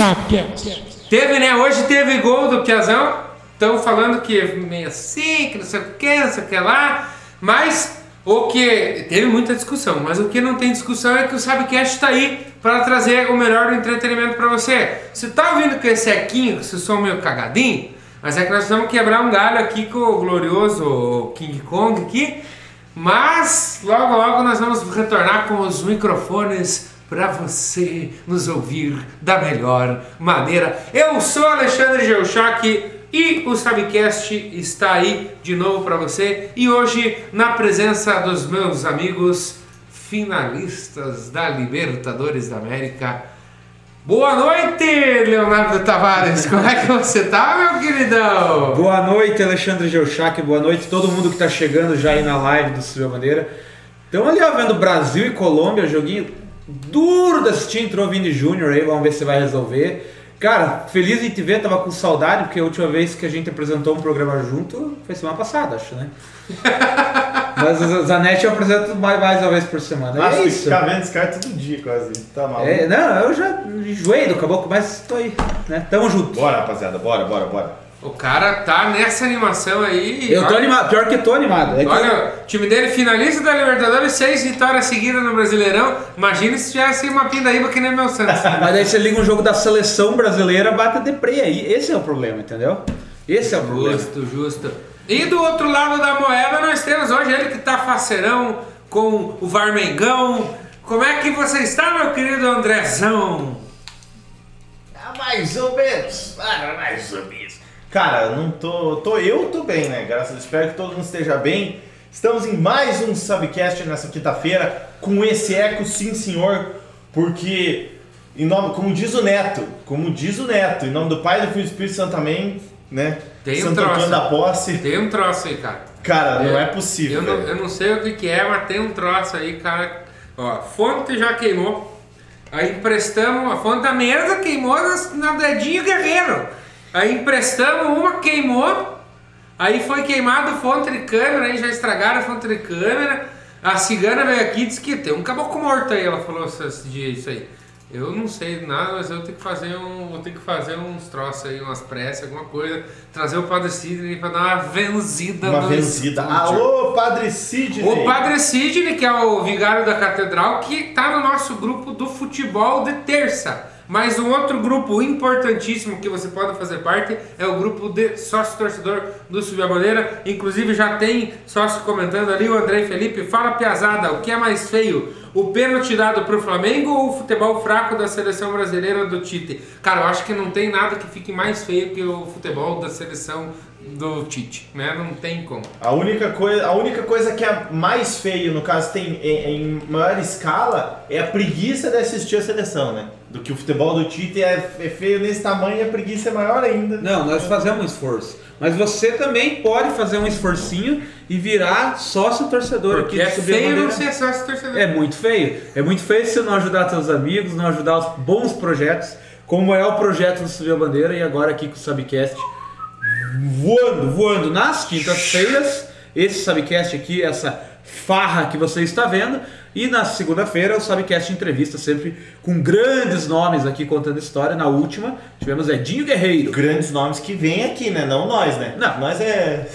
Sapcast. Teve, né? Hoje teve gol do Piazão. Estão falando que meio assim, que não sei o que, não sei o que lá. Mas o que. Teve muita discussão, mas o que não tem discussão é que o Sabcast está aí para trazer o melhor do entretenimento para você. Você tá ouvindo com esse equinho, que esse som meio cagadinho? Mas é que nós vamos quebrar um galho aqui com o glorioso King Kong aqui. Mas logo logo nós vamos retornar com os microfones para você nos ouvir da melhor maneira. Eu sou Alexandre Geuchac e o Sabcast está aí de novo para você e hoje na presença dos meus amigos finalistas da Libertadores da América. Boa noite, Leonardo Tavares. Como é que você tá, meu queridão? Boa noite, Alexandre Geuchac. Boa noite todo mundo que está chegando já aí na live do Subiu a Bandeira. Estamos ali ó, vendo Brasil e Colômbia, joguinho duro de assistir. Entrou o Vini Júnior aí, vamos ver se vai resolver. Cara, feliz de te ver, tava com saudade, porque a última vez que a gente apresentou um programa junto foi semana passada, acho, né? Mas o Zanetti eu apresento mais, mais uma vez por semana. Nossa, é isso. ficar vendo esse cara todo dia quase. Tá maluco. É, não, eu já enjoei do caboclo, mas tô aí, né? Tamo junto. Bora, rapaziada, bora, bora, bora. O cara tá nessa animação aí. Eu tô Olha- animado, pior que tô animado. É que- Olha, o time dele finalista da Libertadores, seis vitórias seguidas no Brasileirão. Imagina se tivesse uma pindaíba que nem meu Santos. Mas aí você liga um jogo da seleção brasileira, bate a deprê aí. Esse é o problema, entendeu? Esse é o problema. Justo, justo. E do outro lado da moeda nós temos hoje ele que tá faceirão com o Varmengão. Como é que você está, meu querido Andrezão? Ah, mais ou menos. Ah, mais ou menos. Cara, eu não tô, tô. Eu tô bem, né? Graças a Deus. Espero que todo mundo esteja bem. Estamos em mais um Subcast nessa quinta-feira, com esse eco, sim senhor, porque, em nome, como diz o Neto, como diz o Neto, em nome do Pai, do Filho e do Espírito Santo também, né? Tem um Santo troço. Antônio da Posse. Tem um troço aí, cara. Cara, não É, é possível. Eu não, velho. eu não sei o que, que é, mas tem um troço aí, cara. Ó, fonte já queimou. Aí emprestamos, a fonte da mesa queimou nas- na dedinho guerreiro. Aí emprestamos uma, queimou. Aí foi queimado fonte de câmera, aí já estragaram a fonte de câmera. A cigana veio aqui e disse que tem um caboclo morto aí, ela falou esse dia isso aí. Eu não sei nada, mas eu tenho que fazer um. Vou ter que fazer uns troços aí, umas pressas, alguma coisa. Trazer o Padre Sidney pra dar uma venzida Uma no vencida. estúdio. Alô, Padre Sidney! O Padre Sidney, que é o vigário da catedral, que tá no nosso grupo do futebol de terça. Mas um outro grupo importantíssimo que você pode fazer parte é o grupo de sócio torcedor do Subir a Bandeira. Inclusive já tem sócio comentando ali, o André Felipe. Fala, Piazada, o que é mais feio? O pênalti dado pro Flamengo ou o futebol fraco da seleção brasileira do Tite? Cara, eu acho que não tem nada que fique mais feio que o futebol da seleção do Tite, né? Não tem como. A única, coisa, a única coisa que é mais feio, no caso, tem em, em maior escala, é a preguiça de assistir a seleção, né? Do que o futebol do Tite é, é feio nesse tamanho e a preguiça é maior ainda. Não, nós fazemos um esforço. Mas você também pode fazer um esforcinho e virar sócio torcedor Porque aqui é do Subir a feio não ser sócio torcedor. É muito feio. É muito feio se não ajudar seus amigos, não ajudar os bons projetos, como é o projeto do Subir a Bandeira e agora aqui com o Subcast voando, voando nas quintas-feiras. Esse Subcast aqui, essa farra que você está vendo. E na segunda-feira o Subcast entrevista sempre com grandes nomes aqui contando história. Na última tivemos Edinho Guerreiro. Grandes nomes que vêm aqui, né? Não nós, né? Não. Nós é.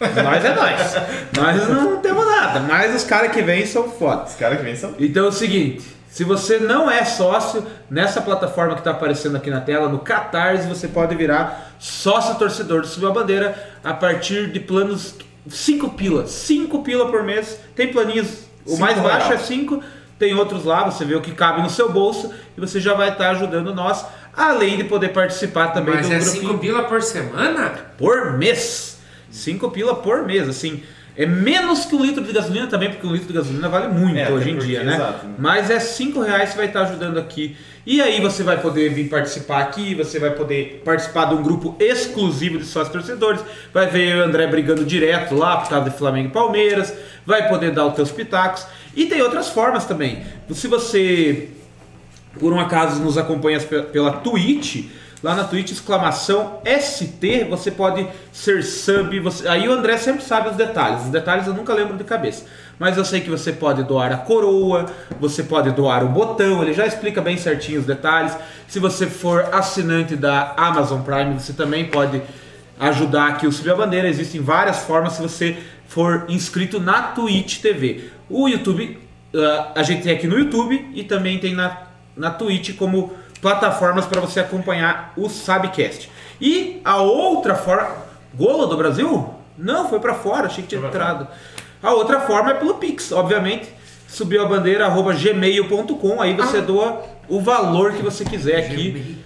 Nós é nós. Nós não temos nada, mas os caras que vêm são fodas. Os caras que vêm são. Então é o seguinte, se você não é sócio, nessa plataforma que está aparecendo aqui na tela, no Catarse, você pode virar sócio torcedor do Subiu a Bandeira a partir de planos 5 pila. 5 pila por mês. Tem planinhos, o Cinco mais baixo real. é 5, tem outros lá, você vê o que cabe no seu bolso e você já vai estar ajudando nós, além de poder participar também Mas do é grupinho 5 pila por semana? por mês. 5 pila por mês, assim. É menos que um litro de gasolina também, porque um litro de gasolina vale muito É, hoje em porque, dia, né? exato, né? Mas é 5 reais que vai estar ajudando aqui. E aí você vai poder vir participar aqui, você vai poder participar de um grupo exclusivo de sócios torcedores. Vai ver o André brigando direto lá por causa de Flamengo e Palmeiras. Vai poder dar os teus pitacos. E tem outras formas também. Se você por um acaso nos acompanha pe- pela Twitch, Lá na Twitch, exclamação ST, você pode ser sub. Você... Aí o André sempre sabe os detalhes. Os detalhes eu nunca lembro de cabeça. Mas eu sei que você pode doar a coroa, você pode doar o botão, ele já explica bem certinho os detalhes. Se você for assinante da Amazon Prime, você também pode ajudar aqui o Subir a Bandeira. Existem várias formas se você for inscrito na Twitch TV. O YouTube, uh, a gente tem aqui no YouTube e também tem na, na Twitch como plataformas para você acompanhar o Sabcast. E a outra forma. Golo do Brasil? Não, foi para fora, achei que tinha entrado. A outra forma é pelo Pix, obviamente. Subiu a bandeira arroba gmail.com, aí você doa o valor que você quiser aqui.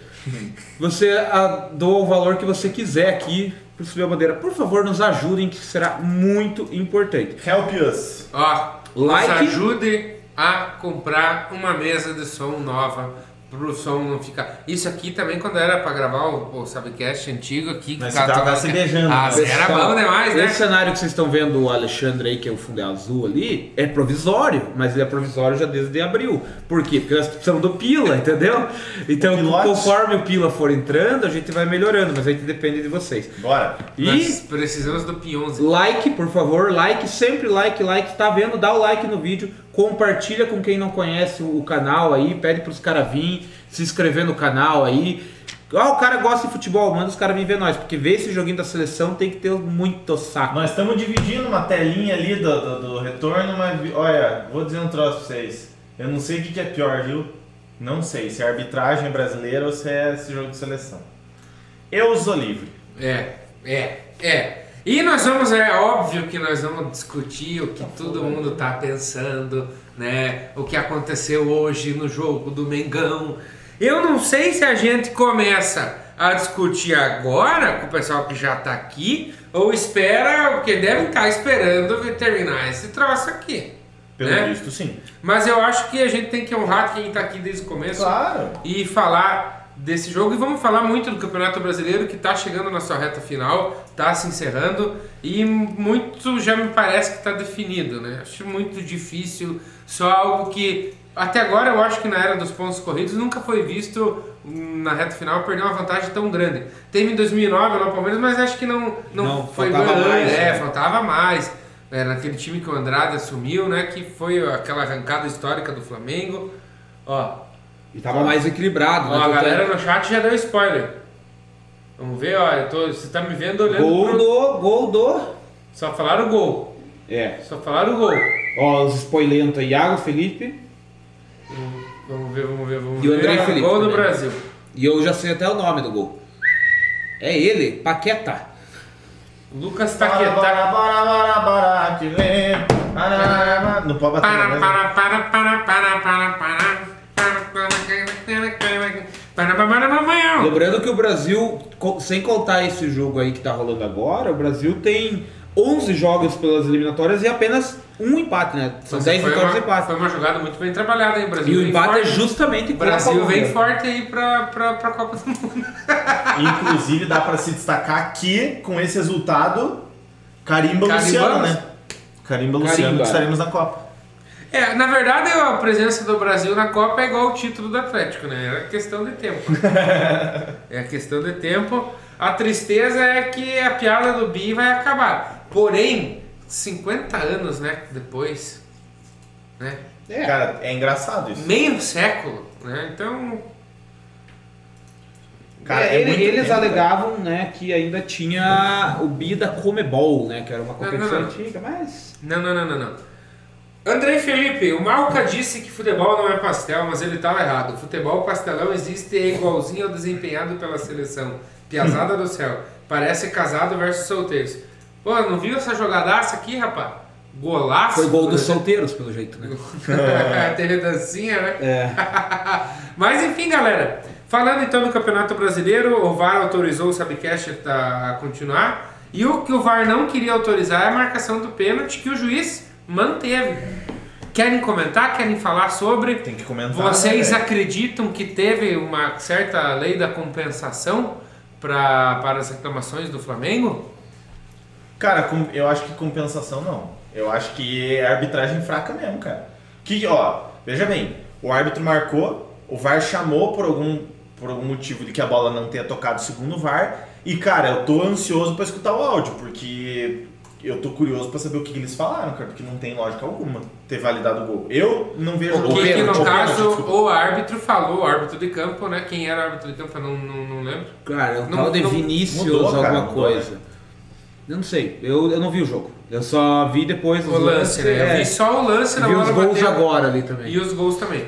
Você ah, doa o valor que você quiser aqui para subir a bandeira. Por favor, nos ajudem, que será muito importante. Help us. Ó, Like. nos ajude a comprar uma mesa de som nova pro som não ficar. Isso aqui também quando era pra gravar o, o Subcast antigo aqui, que Mas o cara tava tocava- se beijando, Ah, né? era bom demais, né? Esse cenário que vocês estão vendo o Alexandre aí, que é o fundo azul ali, é provisório, mas ele é provisório já desde abril. Por quê? Porque nós precisamos do Pila, entendeu? Então, Pilote. conforme o Pila for entrando, a gente vai melhorando, mas aí depende de vocês. Bora. E Nós precisamos do Pionze. like, por favor, like, sempre like, like, tá vendo? Dá o like no vídeo, compartilha com quem não conhece o canal aí, pede pros caras virem, se inscrever no canal aí. Ah, o cara gosta de futebol, manda os caras virem ver nós, porque ver esse joguinho da seleção tem que ter muito saco. Nós estamos dividindo uma telinha ali do, do, do retorno, mas olha, vou dizer um troço pra vocês. Eu não sei o que, que é pior, viu? Não sei se é arbitragem brasileira ou se é esse jogo de seleção. Eu sou livre. É, é, é. E nós vamos, é óbvio que nós vamos discutir o que todo mundo tá pensando, né? O que aconteceu hoje no jogo do Mengão. Eu não sei se a gente começa a discutir agora com o pessoal que já tá aqui ou espera, porque devem estar esperando terminar esse troço aqui. Pelo né? visto, sim. Mas eu acho que a gente tem que honrar quem tá aqui desde o começo Claro. e falar desse jogo. E vamos falar muito do Campeonato Brasileiro que está chegando na sua reta final, está se encerrando e muito já me parece que está definido, né? Acho muito difícil, só algo que até agora eu acho que na era dos pontos corridos nunca foi visto hum, na reta final perder uma vantagem tão grande. Teve em 2009 lá no Palmeiras, mas acho que não, não, Não, foi faltava grande, mais, É, né? faltava mais. Era naquele time que o Andrade assumiu, né? Que foi aquela arrancada histórica do Flamengo. Ó, E tava mais equilibrado, Ó, né? a galera no chat já deu spoiler. Vamos ver, ó. Eu tô, você tá me vendo olhando Gol pro... do, gol do. Só falaram o gol. É. Só falaram o gol. Ó, os spoilentos aí, Iago, Felipe. Vamos ver, vamos ver, vamos E o ver. André Felipe Gol do também. Brasil. E eu já sei até o nome do gol. É ele, Paqueta. Lucas Taqueta. bora, bora, bora, bora, que vem. Para, para, para. Não pode bater para, para, para, para, para, para. Para, para, para, para, para, para, para. Lembrando que o Brasil, sem contar esse jogo aí que tá rolando agora, o Brasil tem 11 jogos pelas eliminatórias e apenas um empate, né? São Mas 10 foi vitórias e empate. foi uma jogada muito bem trabalhada, hein, Brasil? E o empate é forte. justamente O com a Brasil vem forte aí pra, pra, pra Copa do Mundo. Inclusive, dá pra se destacar que, com esse resultado, carimba Carimbamos. Luciano, né? Carimba Luciano Carimba. que estaremos na Copa. É, na verdade a presença do Brasil na Copa é igual o título do Atlético, né? É questão de tempo. é questão de tempo. A tristeza é que a piada do Bi vai acabar. Porém, 50 anos, né, depois, né? É. Cara, é engraçado isso. Meio século, né? Então, Cara, É, é ele- eles tempo, alegavam né, que ainda tinha o bi da Comebol, né? Que era uma competição não, não. antiga, mas. não, não, não, não, não. Andrei Felipe, o Malca disse que futebol não é pastel, mas ele estava errado. Futebol pastelão existe e é igualzinho ao desempenhado pela seleção. Piazada do céu. Parece casado versus solteiros. Pô, não viu essa jogadaça aqui, rapaz? Golaço. Foi gol dos exemplo. solteiros, pelo jeito, né? Teve dancinha, né? É. Mas enfim, galera. Falando então do Campeonato Brasileiro, o VAR autorizou o Subcast a continuar. E o que o VAR não queria autorizar é a marcação do pênalti que o juiz manteve. Querem comentar? Querem falar sobre? Tem que comentar. Vocês né, acreditam que teve uma certa lei da compensação pra, para as reclamações do Flamengo? Cara, eu acho que compensação não. Eu acho que é arbitragem fraca mesmo, cara. Que, ó, veja bem, o árbitro marcou, o VAR chamou por algum por algum motivo de que a bola não tenha tocado segundo o VAR. E cara, eu tô ansioso pra escutar o áudio, porque eu tô curioso pra saber o que, que eles falaram, cara, porque não tem lógica alguma ter validado o gol. Eu não vejo O que, que pênalti, no o pênalti, caso desculpa. o árbitro falou, o árbitro de campo, né? Quem era o árbitro de campo, eu não, não, não lembro. Cara, é um Não- tal de não- Vinícius mudou, cara, alguma mudou, coisa. Eu não sei, eu, eu não vi o jogo. Eu só vi depois O lance, né? Eu é, vi só o lance na vi bola os gols bateu. agora ali também. E os gols também.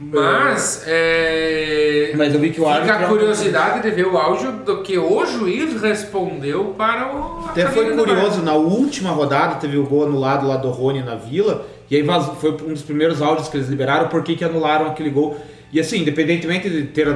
Mas, é... Mas eu vi que o Fica árbitro. a curiosidade de ver o áudio do que o juiz respondeu para o. Até foi curioso, na última rodada teve o gol anulado lá do Rony na Vila, e aí vazou- foi um dos primeiros áudios que eles liberaram, por que que anularam aquele gol. E assim, independentemente de ter,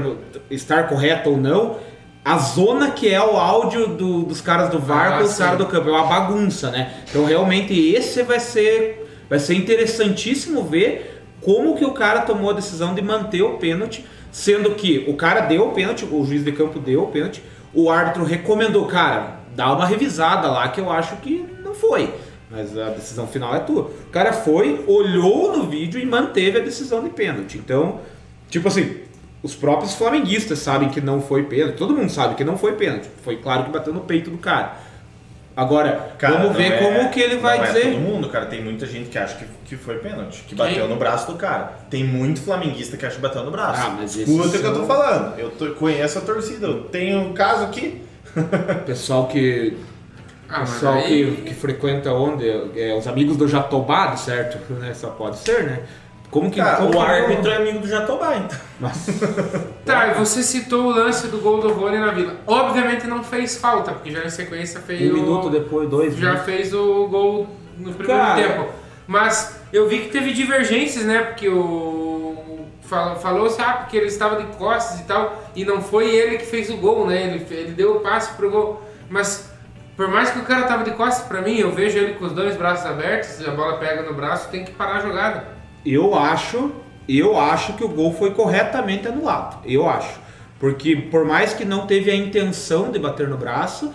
estar correto ou não, a zona que é o áudio do- dos caras do VAR Ah, com os caras do campo, é uma bagunça, né? Então realmente esse vai ser, vai ser interessantíssimo ver como que o cara tomou a decisão de manter o pênalti, sendo que o cara deu o pênalti, o juiz de campo deu o pênalti, o árbitro recomendou, cara, dá uma revisada lá que eu acho que não foi. Mas a decisão final é tua. O cara foi, olhou no vídeo e manteve a decisão de pênalti. Então, tipo assim, os próprios flamenguistas sabem que não foi pênalti. Todo mundo sabe que não foi pênalti. Foi claro que bateu no peito do cara. Agora, Cara, vamos ver é- como que ele vai não dizer. É todo mundo, cara. Tem muita gente que acha que, que foi pênalti, que Quem? bateu no braço do cara. Tem muito flamenguista que acha que bateu no braço. Ah, mas Escuta o que eu tô são- falando. Eu tô- conheço a torcida. Eu tenho um caso aqui. Pessoal que Ah, pessoal aí- que, que frequenta onde? É, os amigos do Jatobá, certo? Né? Só pode ser, né? Como que. Como o árbitro é amigo do Jatobá, então. Tá, e você citou o lance do gol do Rony na Vila. Obviamente não fez falta, porque já em sequência fez Um o... minuto depois, dois já minutos. fez o gol no primeiro Cara. tempo. Mas eu vi que teve divergências, né? Porque o. fal- Falou-se, ah, porque ele estava de costas e tal, e não foi ele que fez o gol, né? Ele, ele deu o passe pro gol. Mas por mais que o cara tava de costas pra mim, eu vejo ele com os dois braços abertos, a bola pega no braço, tem que parar a jogada. Eu acho, eu acho que o gol foi corretamente anulado. Eu acho. Porque por mais que não teve a intenção de bater no braço,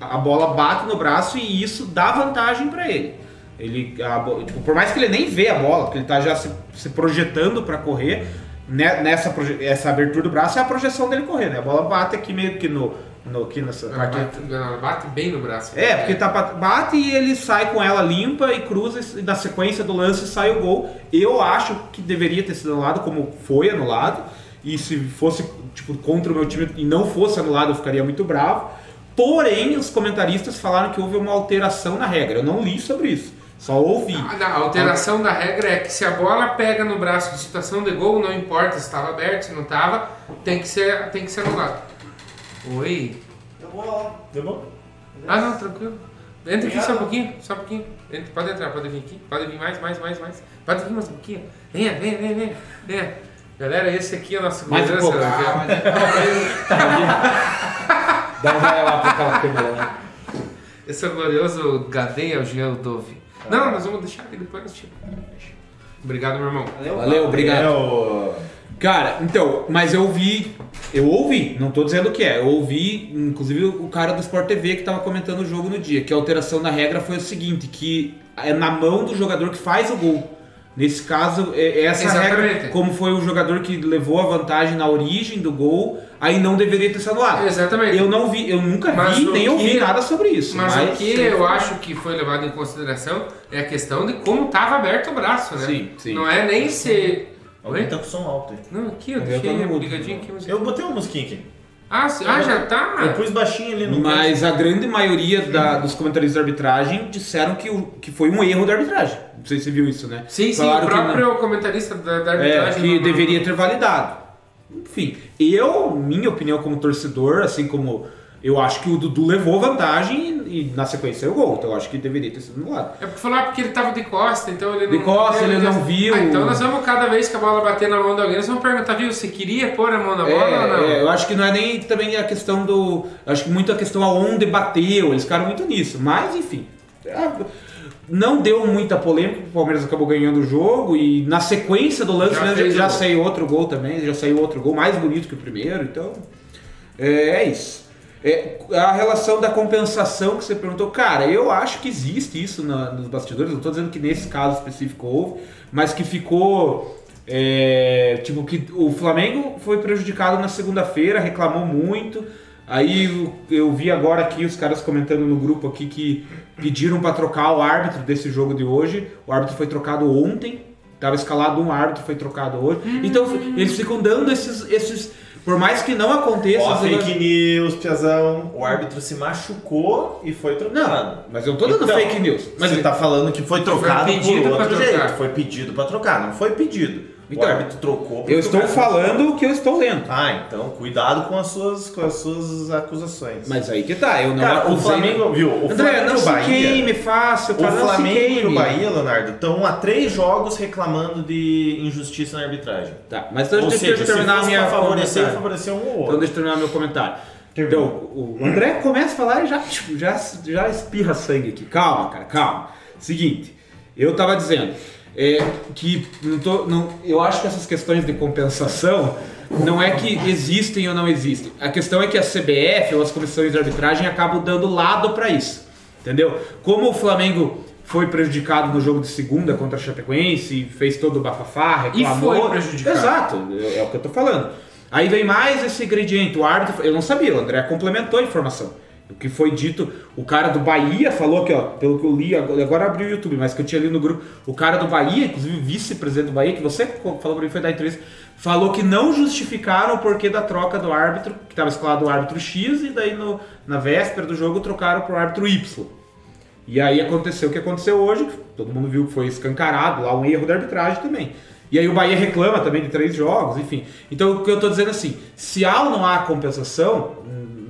a bola bate no braço e isso dá vantagem para ele. Ele, a tipo, por mais que ele nem vê a bola, porque ele tá já se, se projetando para correr, né, nessa essa abertura do braço é a projeção dele correr, né? A bola bate aqui meio que no, no aqui nessa Ela parte bate, ela bate bem no braço. é, porque tá, bate e ele sai com ela limpa e cruza e na sequência do lance sai o gol. Eu acho que deveria ter sido anulado, como foi anulado. E se fosse tipo, contra o meu time e não fosse anulado, eu ficaria muito bravo. Porém, os comentaristas falaram que houve uma alteração na regra. Eu não li sobre isso, só ouvi. A, a alteração da regra é que se a bola pega no braço de situação de gol, não importa se estava aberto, se não estava, tem que ser, tem que ser anulado. Oi. Eu vou lá. Tá bom? Ah, não, tranquilo. Entra aqui só um pouquinho, só um pouquinho. Entra, pode entrar, pode vir aqui. Pode vir mais, mais, mais, mais. Pode vir mais um pouquinho. Venha, venha, venha, venha. venha. Galera, esse aqui é o nosso Mais um liderança, pouco. né? Dá um vai lá pra aquela câmera, né? Esse é o glorioso Gadeia Gel Dove. Não, nós vamos deixar aqui depois tiramos. Obrigado, meu irmão. Valeu, obrigado. É o... Cara, então, mas eu ouvi, eu ouvi, não tô dizendo o que é, eu ouvi, inclusive o cara do Sport TV que tava comentando o jogo no dia, que a alteração da regra foi o seguinte, que é na mão do jogador que faz o gol. Nesse caso, é é essa Exatamente. regra, como foi o jogador que levou a vantagem na origem do gol, aí não deveria ter sido anulado. Exatamente. Eu não vi, eu nunca Mas vi, nem que- ouvi nada sobre isso. Mas, o que eu acho que foi levado em consideração é a questão de como estava aberto o braço, né? Sim, sim. Não é nem ser. Alguém Oi? tá com som alto aí. Não, aqui, eu deixei no mudo. ligadinho aqui. Mas... Eu botei uma musiquinha aqui. Ah, sim. ah, já tá? Eu pus baixinho ali no Mas a grande maioria da- dos comentaristas de arbitragem disseram que, o- que foi um erro da arbitragem. Não sei se você viu isso, né? Sim, sim, Falaram o que não- próprio comentarista da, da É, arbitragem. que não- deveria ter validado. Enfim, eu, minha opinião como torcedor, assim como eu acho que o Dudu levou vantagem e, e na sequência é o gol, então eu acho que deveria ter sido anulado. É porque falar porque ele tava de costa, então ele não. De costa, ele não viu. Ah, então nós vamos, cada vez que a bola bater na mão de alguém, nós vamos perguntar, viu, você queria pôr a mão na bola ou não? É, é, eu acho que não é nem também a questão do. Acho que muito a questão aonde bateu, eles ficaram muito nisso. Mas, enfim. é, Não deu muita polêmica, o Palmeiras acabou ganhando o jogo e na sequência do lance Já né, já, já saiu outro gol também, já saiu outro gol mais bonito que o primeiro, então. É, é isso. É, a relação da compensação que você perguntou, cara, eu acho que existe isso na- nos bastidores, não estou dizendo que nesse caso específico houve, mas que ficou É, tipo, que o Flamengo foi prejudicado na segunda-feira, reclamou muito. Aí eu, vi agora aqui os caras comentando no grupo aqui que pediram para trocar o árbitro desse jogo de hoje. O árbitro foi trocado ontem. Tava escalado um árbitro, foi trocado hoje. Então eles ficam dando esses, esses. Por mais que não aconteça. Ó, fake news, Piazão. O árbitro se machucou e foi trocado. Não, mas eu tô dando Então, fake news. Mas você tá falando que foi trocado pedido por outro jeito. Foi pedido pra trocar, não foi pedido. Então, o árbitro trocou. eu o estou falando o que eu estou lendo. Ah, então cuidado com as suas, com as suas acusações. Mas aí que tá, eu não Cara, o acusei- Flamengo, viu? O André, Flamengo não o se Bahia. queime fácil, O Flamengo e o queime. Bahia, Leonardo, estão há três jogos reclamando de injustiça na arbitragem. Tá, mas então deixa, seja, deixa eu terminar se a minha favorecer, favorecer um ou Então outro. deixa eu terminar meu comentário. Termina. Então, o André começa a falar e já, tipo, já, já espirra sangue aqui. Calma, cara, calma. Seguinte, eu tava dizendo é, que não tô, não, eu acho que essas questões de compensação não é que existem ou não existem. A questão é que a CBF ou as comissões de arbitragem acabam dando lado para isso. Entendeu? Como o Flamengo foi prejudicado no jogo de segunda contra a Chapecoense, fez todo o bafafá, E reclamou. foi prejudicado. Exato, é, é o que eu tô falando. Aí vem mais esse ingrediente, o árbitro, eu não sabia, o André complementou a informação. O que foi dito, o cara do Bahia falou que, ó, pelo que eu li, agora abriu o YouTube, mas que eu tinha ali no grupo, o cara do Bahia, inclusive vice-presidente do Bahia, que você falou pra mim, foi da entrevista, falou que não justificaram o porquê da troca do árbitro, que estava escalado o árbitro X, e daí no, na véspera do jogo trocaram pro árbitro Y. E aí aconteceu o que aconteceu hoje, todo mundo viu que foi escancarado lá um erro da arbitragem também. E aí o Bahia reclama também de três jogos, enfim. Então o que eu tô dizendo assim, se há ou não há compensação,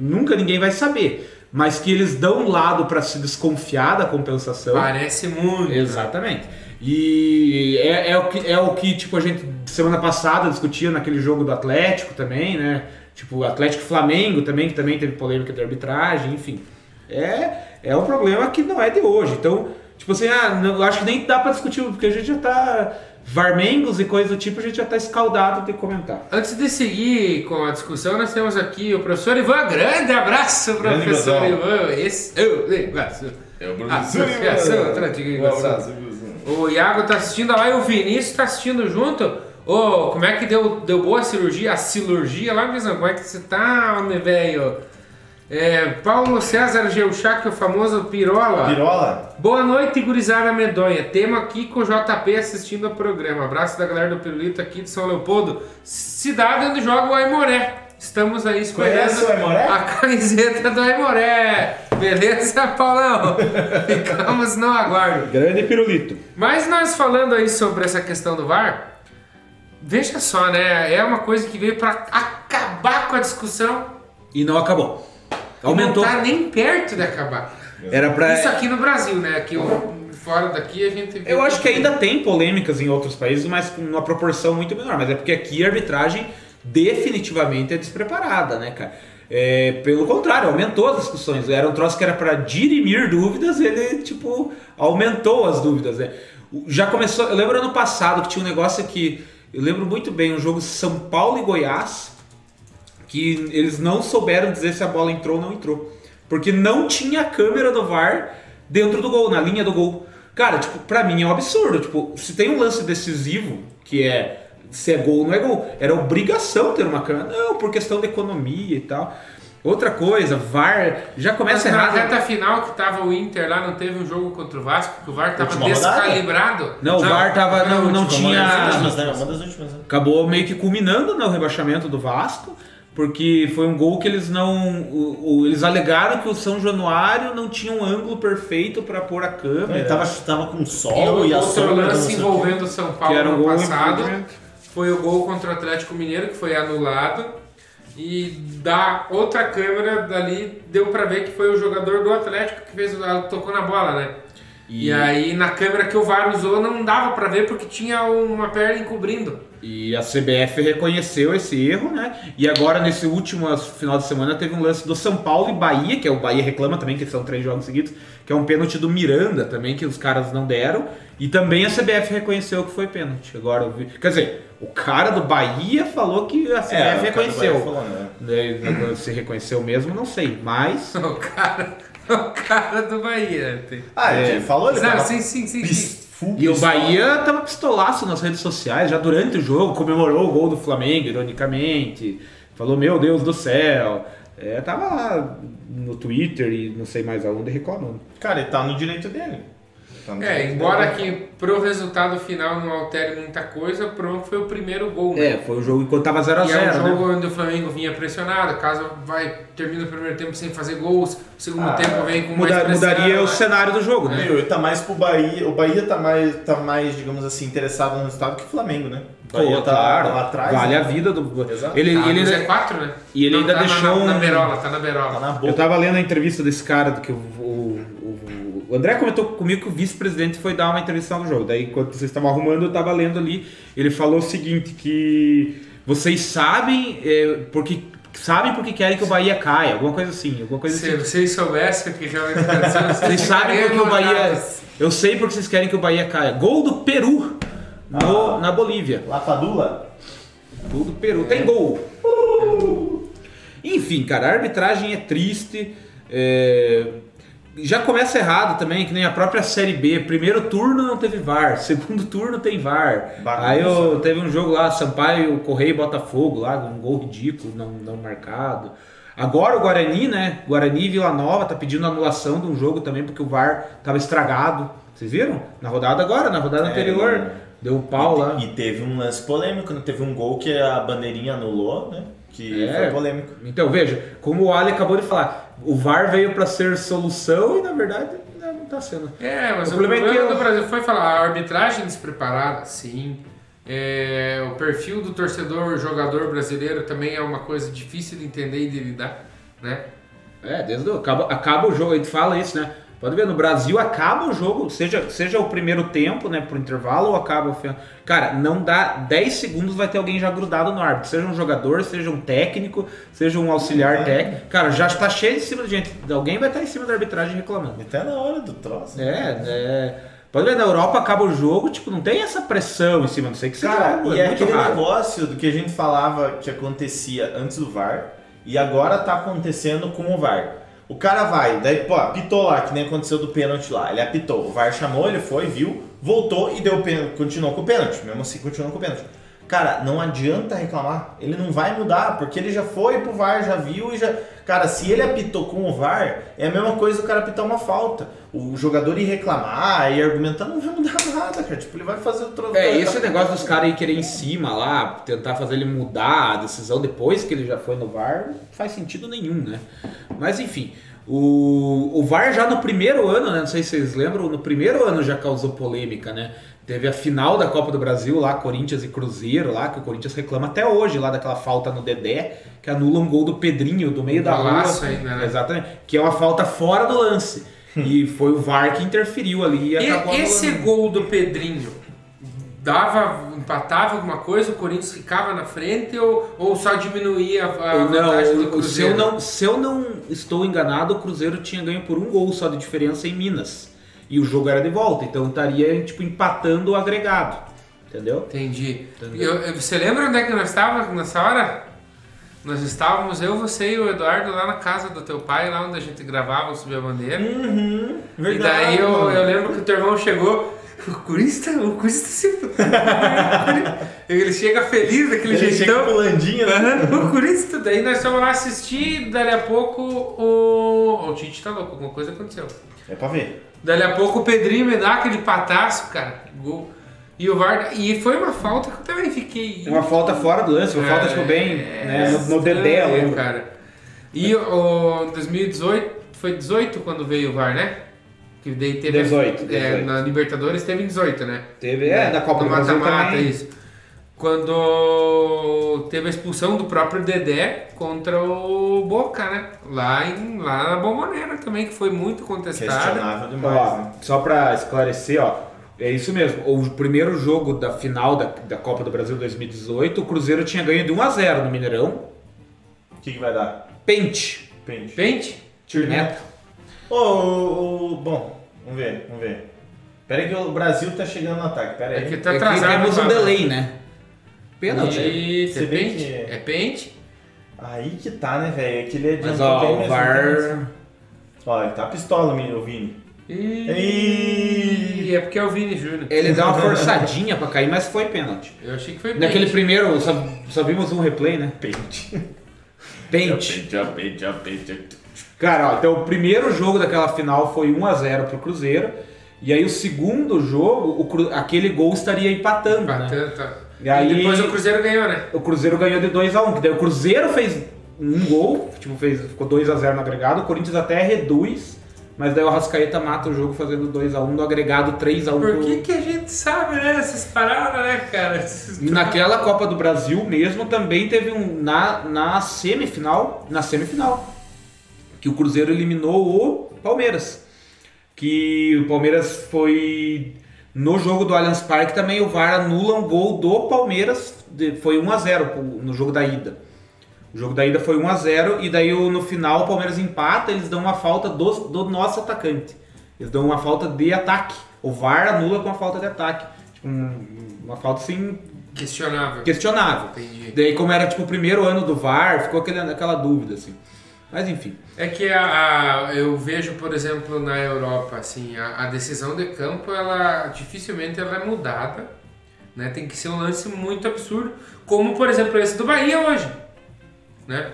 nunca ninguém vai saber. Mas que eles dão um lado para se desconfiar da compensação. Parece muito. Exatamente. E é, é o que, é o que tipo, a gente semana passada discutia naquele jogo do Atlético também, né? Tipo, Atlético Flamengo também, que também teve polêmica de arbitragem, enfim. É, é um problema que não é de hoje. Então, tipo assim, ah, não- eu acho que nem dá pra discutir, porque a gente já tá. Varmengos e coisa do tipo, a gente já tá escaldado de comentar. Antes de seguir com a discussão, nós temos aqui o professor Ivan. Grande abraço, Grande professor Ivanzão. Ivan. Esse é o negócio. É o abraço, Bruzinho. O Iago tá assistindo lá e o Vinícius tá assistindo junto. Ô, como é que deu, deu boa a cirurgia? A cirurgia lá mesmo? Como é que você tá, homem velho? É, Paulo César Geuchac, o famoso Pirola. Pirola? Boa noite, gurizada medonha. Temo aqui com o JP assistindo ao programa. Abraço da galera do Pirulito aqui de São Leopoldo, cidade onde joga o Aimoré. Estamos aí Conhece escolhendo a camiseta do Aimoré. Beleza, Paulão? Ficamos no aguardo. Grande pirulito. Mas nós falando aí sobre essa questão do VAR, veja só, né? É uma coisa que veio para acabar com a discussão. E não acabou. Aumentou. Não tá nem perto de acabar. Era pra. Isso aqui no Brasil, né? Que fora daqui a gente Eu acho que ainda tem polêmicas em outros países, mas com uma proporção muito menor. Mas é porque aqui a arbitragem definitivamente é despreparada, né, cara? É, pelo contrário, aumentou as discussões. Era um troço que era para dirimir dúvidas, ele, tipo, aumentou as dúvidas, né? Já começou. Eu lembro ano passado que tinha um negócio que. Eu lembro muito bem, um jogo São Paulo e Goiás, que eles não souberam dizer se a bola entrou ou não entrou. Porque não tinha câmera do VAR dentro do gol, na linha do gol. Cara, tipo, pra mim é um absurdo. Tipo, se tem um lance decisivo, que é se é gol ou não é gol, era obrigação ter uma câmera. Não, por questão de economia e tal. Outra coisa, VAR já Mas começa na errado. reta final que tava o Inter lá, não teve um jogo contra o Vasco, que o VAR tava Última rodada? descalibrado. Não, o VAR tava- não- não última. tinha- Uma das últimas, né? Uma das últimas, né? acabou meio que culminando no rebaixamento do Vasco, porque foi um gol que eles não. o- o- eles alegaram que o São Januário não tinha um ângulo perfeito para pôr a câmera. Ele tava, tava com E sol e, o a outro sombra. lance não sei o quê. envolvendo o São Paulo Que era um no gol passado foi o gol contra o Atlético Mineiro, que foi anulado. E da outra câmera dali deu pra ver que foi o jogador do Atlético que fez, o- tocou na bola, né? E, E- aí na câmera que o VAR usou não dava pra ver porque tinha uma perna encobrindo. E a CBF reconheceu esse erro, né? E agora, nesse último final de semana, teve um lance do São Paulo e Bahia, que é o Bahia reclama também, que são três jogos seguidos, que é um pênalti do Miranda também, que os caras não deram. E também a CBF reconheceu que foi pênalti. Agora eu vi. Quer dizer, o cara do Bahia falou que a CBF É, o cara do reconheceu. Bahia falou, né? Se reconheceu mesmo, não sei. Mas. O cara, o cara do Bahia. tem- Ah, É. ele falou, ele Não, tava sim, sim, sim, sim. Full E o pistola. Bahia tava pistolaço nas redes sociais, já durante o jogo, comemorou o gol do Flamengo, ironicamente. Falou, meu Deus do céu. É, tava lá no Twitter e não sei mais aonde reclamando. Cara, ele tá no direito dele. Tá É, direito embora que pro resultado final não altere muita coisa, pronto, foi o primeiro gol, né? É, foi o jogo enquanto tava 0x0, E é um né? jogo onde o Flamengo vinha pressionado, caso vai termina o primeiro tempo sem fazer gols, o segundo Ah, tempo vem com mais Muda- pressão. mudaria o cenário do jogo, né? Meu, ele tá mais pro Bahia. O Bahia tá mais, tá mais, digamos assim, interessado no resultado que o Flamengo, né? Pô, tá claro, lá atrás. vale né? a vida do. Exato. Ele, Tá, ele no ainda- Z4, né? e ele Não, ainda tá na- deixou na, na um- berola, tá na Tá berola. na Eu boca. tava lendo a entrevista desse cara do que o, o, o- André comentou comigo que o vice-presidente foi dar uma entrevista no jogo. Daí, enquanto vocês estavam arrumando, eu tava lendo ali. Ele falou o seguinte: que vocês sabem é, porque sabem porque querem que o Bahia caia, alguma coisa assim, alguma coisa Se assim. vocês soubessem o que realmente aconteceu, Vocês sabem porque o Bahia. Eu sei porque vocês querem que o Bahia caia. Gol do Peru no- Ah. na Bolívia. Lapadula? Gol do Peru. Tem gol. Enfim, cara, a arbitragem é triste. é, Já começa errado também, que nem a própria Série B. Primeiro turno não teve VAR, segundo turno tem VAR. Bagunça. Aí eu, teve um jogo lá, Sampaio, Correio e Botafogo, lá, um gol ridículo, não, não marcado. Agora o Guarani, né? Guarani e Vila Nova tá pedindo anulação de um jogo também, porque o VAR tava estragado. Vocês viram? Na rodada agora, na rodada É, anterior. Deu um pau lá. E teve um lance polêmico, né? Teve um gol que a bandeirinha anulou, né? Que É. foi polêmico. Então, veja, como o Ali acabou de falar, o VAR veio para ser solução e na verdade né, não está sendo. É, mas O o, problema é problema que do Brasil foi falar, a arbitragem despreparada, sim. É, o perfil do torcedor, jogador brasileiro também é uma coisa difícil de entender e de lidar, né? É, desde o, acaba, acaba o jogo, a gente fala isso, né? Pode ver, no Brasil acaba o jogo, seja, seja o primeiro tempo, né, pro intervalo ou acaba o final. Cara, não dá 10 segundos, vai ter alguém já grudado no árbitro. Seja um jogador, seja um técnico, seja um auxiliar É. técnico. Cara, já está cheio em cima de gente. Alguém vai estar em cima da arbitragem reclamando. Até na hora do troço. É, é. Pode ver, na Europa acaba o jogo, tipo, não tem essa pressão em cima, não sei que seja. Cara, e é muito aquele raro. negócio do que a gente falava que acontecia antes do VAR e agora tá acontecendo com o VAR. O cara vai, daí, pô, apitou lá, que nem aconteceu do pênalti lá. Ele apitou, o VAR chamou, ele foi, viu, voltou e deu pênalti, continuou com o pênalti. Mesmo assim, continuou com o pênalti. Cara, não adianta reclamar. Ele não vai mudar, porque ele já foi pro VAR, já viu e já. Cara, se ele apitou com o VAR, é a mesma coisa o cara apitar uma falta. O jogador ir reclamar e argumentar não vai mudar nada, cara. Tipo, ele vai fazer o troço. É, esse negócio dos caras aí querer em cima lá, tentar fazer ele mudar a decisão depois que ele já foi no VAR, não faz sentido nenhum, né? Mas enfim, o, o VAR já no primeiro ano, né? Não sei se vocês lembram, no primeiro ano já causou polêmica, né? Teve a final da Copa do Brasil lá, Corinthians e Cruzeiro lá, que o Corinthians reclama até hoje lá daquela falta no Dedé, que anula um gol do Pedrinho do meio da rua. Ainda, né? Exatamente. Que é uma falta fora do lance. E foi o VAR que interferiu ali e acabou E, esse anulando. gol do Pedrinho dava, empatava alguma coisa, o Corinthians ficava na frente ou, ou só diminuía a, a vantagem do Não, se Cruzeiro? eu não, se eu não estou enganado, o Cruzeiro tinha ganho por um gol só de diferença em Minas. E o jogo era de volta, então estaria tipo empatando o agregado. Entendeu? Entendi. Entendeu? Eu- você lembra onde é que nós estávamos nessa hora? Nós estávamos, eu, você e o Eduardo, lá na casa do teu pai, lá onde a gente gravava o Subir a Bandeira. Uhum, e verdade. daí eu, eu lembro que o teu irmão chegou. O Corinthians tá, o Corinthians tá se. Ele chega feliz daquele Ele chega jeitão. pulandinho, né? O Corinthians, tá- daí nós fomos lá assistir, dali a pouco o. O Tite tá louco, alguma coisa aconteceu. É pra ver. Dali a pouco o Pedrinho me dá aquele pataço, cara. Gol. E o VAR. E foi uma falta que eu também fiquei. É uma falta fora do lance, uma falta tipo bem né, no, no dedé, eu estranho, lembro. cara. E o 2018, foi 18 quando veio o VAR, né? Que daí teve 18, é, 18. na Libertadores teve em 18, né? Teve, é, da Copa do Brasil mata-mata, isso. Quando teve a expulsão do próprio Dedé contra o Boca, né? Lá, em, lá na Bombonera também, que foi muito contestada. Questionável demais, Ó, né? só pra esclarecer, ó, é isso mesmo. O primeiro jogo da final da, da Copa do Brasil 2018, o Cruzeiro tinha ganho de 1 a 0 no Mineirão. O que, que vai dar? Pente. Pente. Pente? Neto. Ô, ô, ô, bom, vamos ver, vamos ver. Pera aí que o Brasil tá chegando no ataque, pera É aí. que tá É que atrasado. temos um delay, né? Pênalti. Isso, é pente? que- É pente? Aí que tá, né, velho? É que ele Mas ó, o VAR. Ó, ele tá pistola, menino, o Vini. E... É porque é o Vini Júnior. Ele deu uma forçadinha pra cair, mas foi pênalti. Eu achei que foi Naquele pênalti. primeiro, só, só vimos um replay, né? Pente. Pente. Pente, pente, pente. Cara, ó, então o primeiro jogo daquela final foi 1x0 pro Cruzeiro. E aí o segundo jogo, o Cru- aquele gol estaria empatando, né? Batata. tá. E, E aí- depois o Cruzeiro ganhou, né? O Cruzeiro ganhou de 2x1, que daí o Cruzeiro fez um gol, tipo, fez, ficou 2x0 no agregado, o Corinthians até reduz, mas daí o Arrascaeta mata o jogo fazendo 2x1 no agregado 3x1 Por pro- que, que a gente sabe, né? Essas paradas, né, cara? Esses- E naquela Copa do Brasil mesmo também teve um na, na semifinal, na semifinal, que o Cruzeiro eliminou o Palmeiras. Que o Palmeiras foi no jogo do Allianz Parque também o VAR anula um gol do Palmeiras, foi 1 a 0 pro- no jogo da ida. O jogo da ida foi 1 a 0 e daí no final o Palmeiras empata, eles dão uma falta do, do nosso atacante. Eles dão uma falta de ataque. O VAR anula com a falta de ataque. Tipo, um- uma falta assim Questionável. questionável. Entendi. Daí, como era tipo o primeiro ano do VAR, ficou aquele, aquela dúvida, assim. Mas enfim. É que a, a- eu vejo, por exemplo, na Europa, assim, a, a decisão de campo, ela dificilmente ela é mudada, né? Tem que ser um lance muito absurdo, como por exemplo esse do Bahia hoje, né?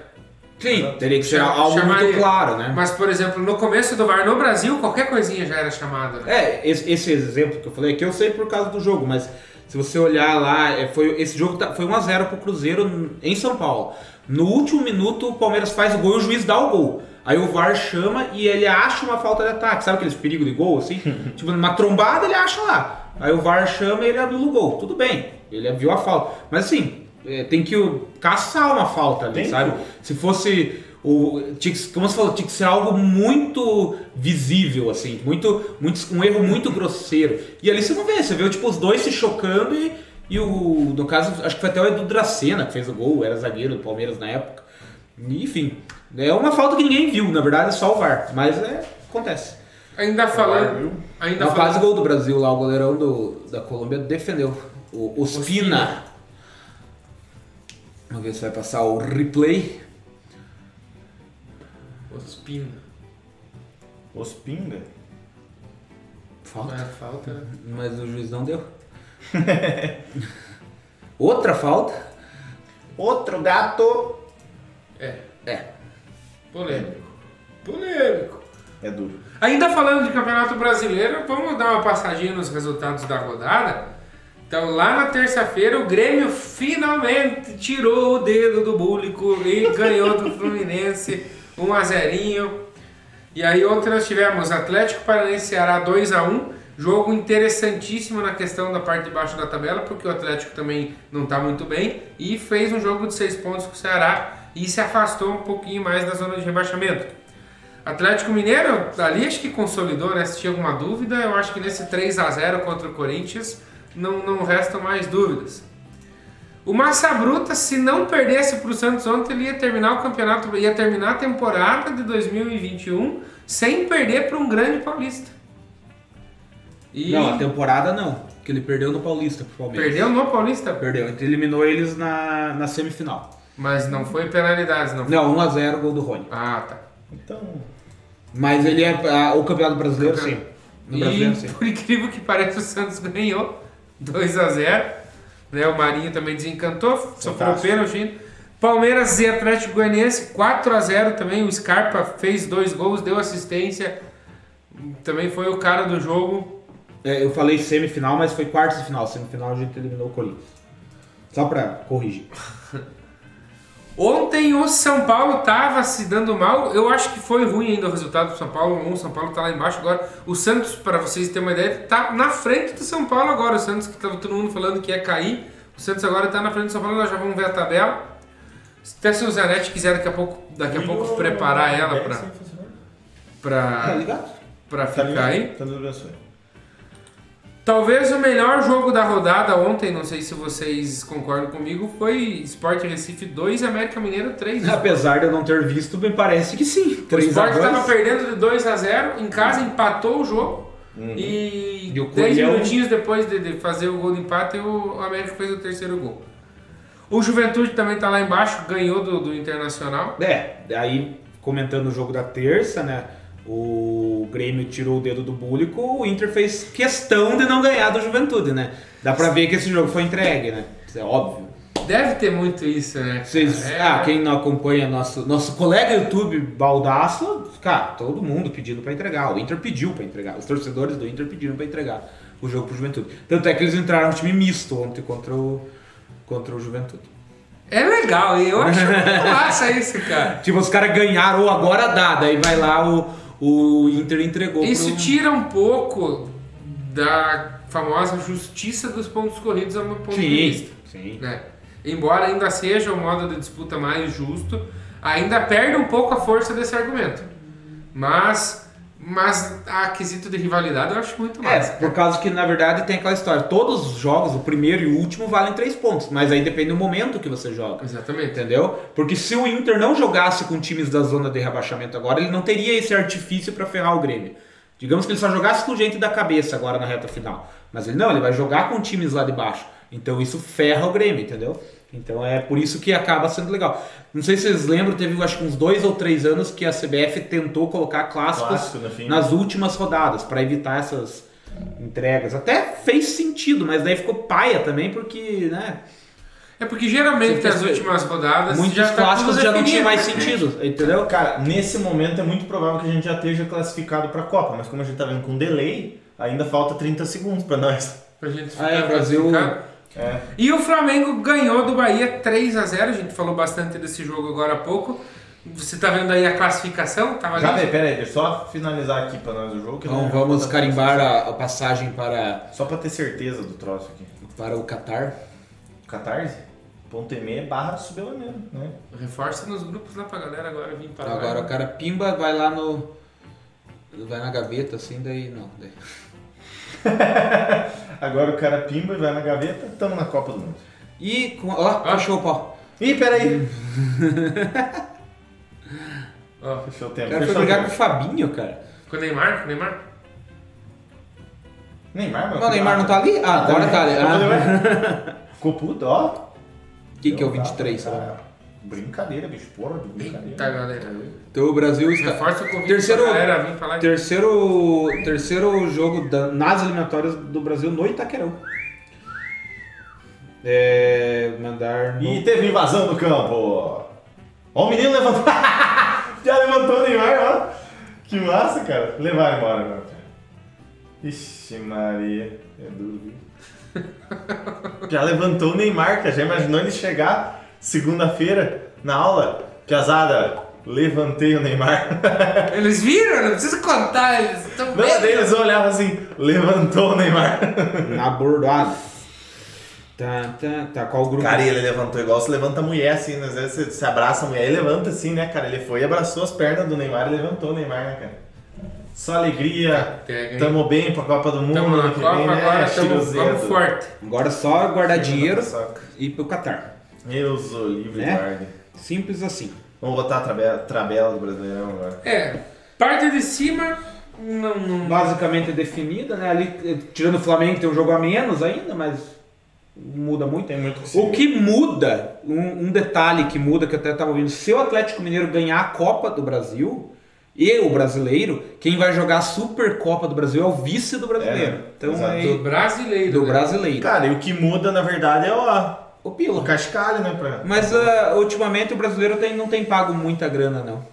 Sim, teria que ser algo chamaria. muito claro, né? Mas por exemplo, no começo do VAR no Brasil, qualquer coisinha já era chamada, né? É, esse, esse exemplo que eu falei aqui eu sei por causa do jogo, mas se você olhar lá, é, foi, esse jogo tá- foi 1x0 pro Cruzeiro em São Paulo. No último minuto, o Palmeiras faz o gol e o juiz dá o gol. Aí o VAR chama e ele acha uma falta de ataque. Sabe aqueles perigos de gol, assim? tipo, numa trombada ele acha lá. Aí o VAR chama e ele anula o gol. Tudo bem, ele viu a falta. Mas assim, é, tem que caçar uma falta ali, Tem sabe? que- Se fosse. O, como você falou, tinha que ser algo muito visível, assim, muito, muito, um erro muito grosseiro. E ali você não vê, você vê tipo, os dois se chocando e, e o. No caso, acho que foi até o Edu Dracena que fez o gol, era zagueiro do Palmeiras na época. Enfim, é uma falta que ninguém viu, na verdade é só o VAR, mas é, acontece. Ainda VAR, falando, ainda É o quase falando, gol do Brasil lá, o goleirão do, da Colômbia defendeu. O Ospina. Ospina. Vamos ver se vai passar o replay. Ospina. Os pinga. Falta. É, falta, né? Mas o juiz não deu. Outra falta. Outro gato. É, É. polêmico. Polêmico. É duro. Ainda falando de Campeonato Brasileiro, vamos dar uma passadinha nos resultados da rodada. Então, lá na terça-feira, o Grêmio finalmente tirou o dedo do público e ganhou do Fluminense 1 a 0 E aí ontem nós tivemos Atlético Paranaense Ceará 2 a 1 jogo interessantíssimo na questão da parte de baixo da tabela, porque o Atlético também não está muito bem e fez um jogo de 6 pontos com o Ceará e se afastou um pouquinho mais da zona de rebaixamento. Atlético Mineiro, ali acho que consolidou, né? Se tinha alguma dúvida, eu acho que nesse 3 a 0 contra o Corinthians não, não restam mais dúvidas. O Massa Bruta, se não perdesse para o Santos ontem, ele ia terminar o campeonato, ia terminar a temporada de 2021 sem perder para um grande paulista. E Não, a temporada não. Que ele perdeu no Paulista pro Palmeiras. perdeu no Paulista, Perdeu. Então eliminou eles na, na semifinal. mas não foi penalidades, não foi. Não, 1x0 gol do Rony. Ah, tá. Então. Mas ele é ah, o campeonato brasileiro, sim. No brasileiro, E sim. por incrível que pareça, o Santos ganhou 2 a 0 né? O Marinho também desencantou, sofreu pênalti. Palmeiras e Atlético Goianiense 4 a 0 também. O Scarpa fez dois gols, deu assistência. Também foi o cara do jogo. É, eu falei semifinal, mas foi quartos de final. Semifinal a gente eliminou o Corinthians. Só pra corrigir. Ontem o São Paulo tava se dando mal. Eu acho que foi ruim ainda o resultado do São Paulo. O São Paulo tá lá embaixo agora. O Santos, para vocês terem uma ideia, tá na frente do São Paulo agora. O Santos que tava todo mundo falando que ia cair. O Santos agora tá na frente do São Paulo. Nós já vamos ver a tabela. Até se o Zanetti quiser daqui a pouco, daqui a pouco preparar ela pra, Tá pra, ligado? pra Tá ficar aí. Tá. Talvez o melhor jogo da rodada ontem, não sei se vocês concordam comigo, foi Sport Recife 2 e América Mineiro 3. Apesar de eu não ter visto, me parece que sim. O 3 Sport estava 2 perdendo de 2 a 0 em casa empatou o jogo e E o 10 Curiel- minutinhos depois de, de fazer o gol de empate o América fez o terceiro gol. O Juventude também está lá embaixo, ganhou do, do Internacional. É, aí comentando o jogo da terça, né? O Grêmio tirou o dedo do búlico, o Inter fez questão de não ganhar do Juventude, né? Dá pra ver que esse jogo foi entregue, né? Isso é óbvio. Deve ter muito isso, né? Vocês, É, ah, quem não acompanha nosso, nosso colega YouTube Baldaço, cara, todo mundo pedindo pra entregar. O Inter pediu pra entregar. Os torcedores do Inter pediram pra entregar o jogo pro Juventude. Tanto é que eles entraram no time misto ontem contra o, contra o Juventude. é legal, eu acho muito massa isso, cara. Tipo, os caras ganharam ou agora dá, daí vai lá o, o Inter entregou Isso pro... tira um pouco da famosa justiça dos pontos corridos ao meu ponto de vista. Sim, sim. né? Embora ainda seja o modo de disputa mais justo, ainda perde um pouco a força desse argumento. Mas, mas a quesito de rivalidade eu acho muito É, massa. por causa que na verdade tem aquela história, todos os jogos, o primeiro e o último, valem três pontos, mas aí depende do momento que você joga. Exatamente. Entendeu? Porque se o Inter não jogasse com times da zona de rebaixamento agora, ele não teria esse artifício pra ferrar o Grêmio. Digamos que ele só jogasse com gente da cabeça agora na reta final. Mas ele não, ele vai jogar com times lá de baixo. Então isso ferra o Grêmio, entendeu? Então é por isso que acaba sendo legal. Não sei se vocês lembram, teve acho que uns dois ou três anos que a CBF tentou colocar clássicos Clássico no fim. nas últimas rodadas para evitar essas entregas. Até fez sentido, mas daí ficou paia também porque, né? É porque geralmente as últimas rodadas Muitos já tá clássicos tudo já não tinha mais né? sentido, entendeu? Cara, nesse momento é muito provável que a gente já esteja classificado pra Copa, mas como a gente tá vendo com delay, ainda falta 30 segundos pra nós. Pra gente Ah, é, ficar Brasil- classificado. É. E o Flamengo ganhou do Bahia 3 a 0 A gente falou bastante desse jogo agora há pouco. Você tá vendo aí a classificação? Tava Já ali? vê, pera aí, deixa eu só finalizar aqui pra nós o jogo. que Então não- vamos carimbar a, a passagem para, Só pra ter certeza do troço aqui. para o Qatar. Catarse.me barra subelaneiro, né? Reforça nos grupos lá pra galera agora vir para Agora o cara pimba, vai lá no. Vai na gaveta assim, daí não. Daí. Agora o cara pimba e vai na gaveta, tamo na Copa do Mundo. E com. Ó, Ah. fechou o pau. Ih, peraí! Ó, Fechou o O tempo. cara foi Fechou o brigar com o tempo. Fabinho, cara. com o Neymar? Com o Neymar? Neymar, mano. Não, o Neymar não tá ali? Ah, agora tá ali. Falei, Ah. Ficou puto, ó. Quem que é o 23, Cara, sabe? Brincadeira, bicho. Porra, de brincadeira. Eita, galera. Então o Brasil está. Reforça o convite Terceiro- pra galera vir falar. Terceiro, terceiro jogo da- nas eliminatórias do Brasil no Itaquerão. É. Mandar. No... E teve invasão do campo. Ó, o menino levantou. Já levantou o Neymar, ó. Que massa, cara. Levaram embora. Ixi, Maria. É duro, viu? Já levantou o Neymar, cara. Já imaginou ele chegar segunda-feira na aula? Piazada, levantei o Neymar. Eles viram? Não precisa contar, eles estão Não, daí eles olhavam assim, levantou o Neymar. Na bordoada. Tá, tá, tá. Qual grupo? Cara, ele levantou igual se levanta a mulher, assim, né? às vezes você se abraça a mulher e levanta assim, né, cara? Ele foi e abraçou as pernas do Neymar e levantou o Neymar, né, cara? Só alegria, Pega, hein? tamo bem pra Copa do Mundo, Tamo na Copa vem, né? agora, tamo, vamos forte. Agora só guardar dinheiro e ir pro Qatar. Eu sou livre, Né? guarde. Simples assim. Vamos botar a tabela, tabela do Brasileirão agora. É, parte de cima, não, não, Basicamente definida, né? Ali, eh, tirando o Flamengo, tem um jogo a menos ainda, mas muda muito. Tem muito O que muda, um, um detalhe que muda, que eu até estava ouvindo, se o Atlético Mineiro ganhar a Copa do Brasil e o brasileiro, quem vai jogar a Supercopa do Brasil é o vice do brasileiro. É, então é do brasileiro. do né? brasileiro. Cara, e o que muda, na verdade, é o, O o Pila. cascalho, né? Pra... Mas ah, ultimamente o brasileiro tem- não tem pago muita grana, não.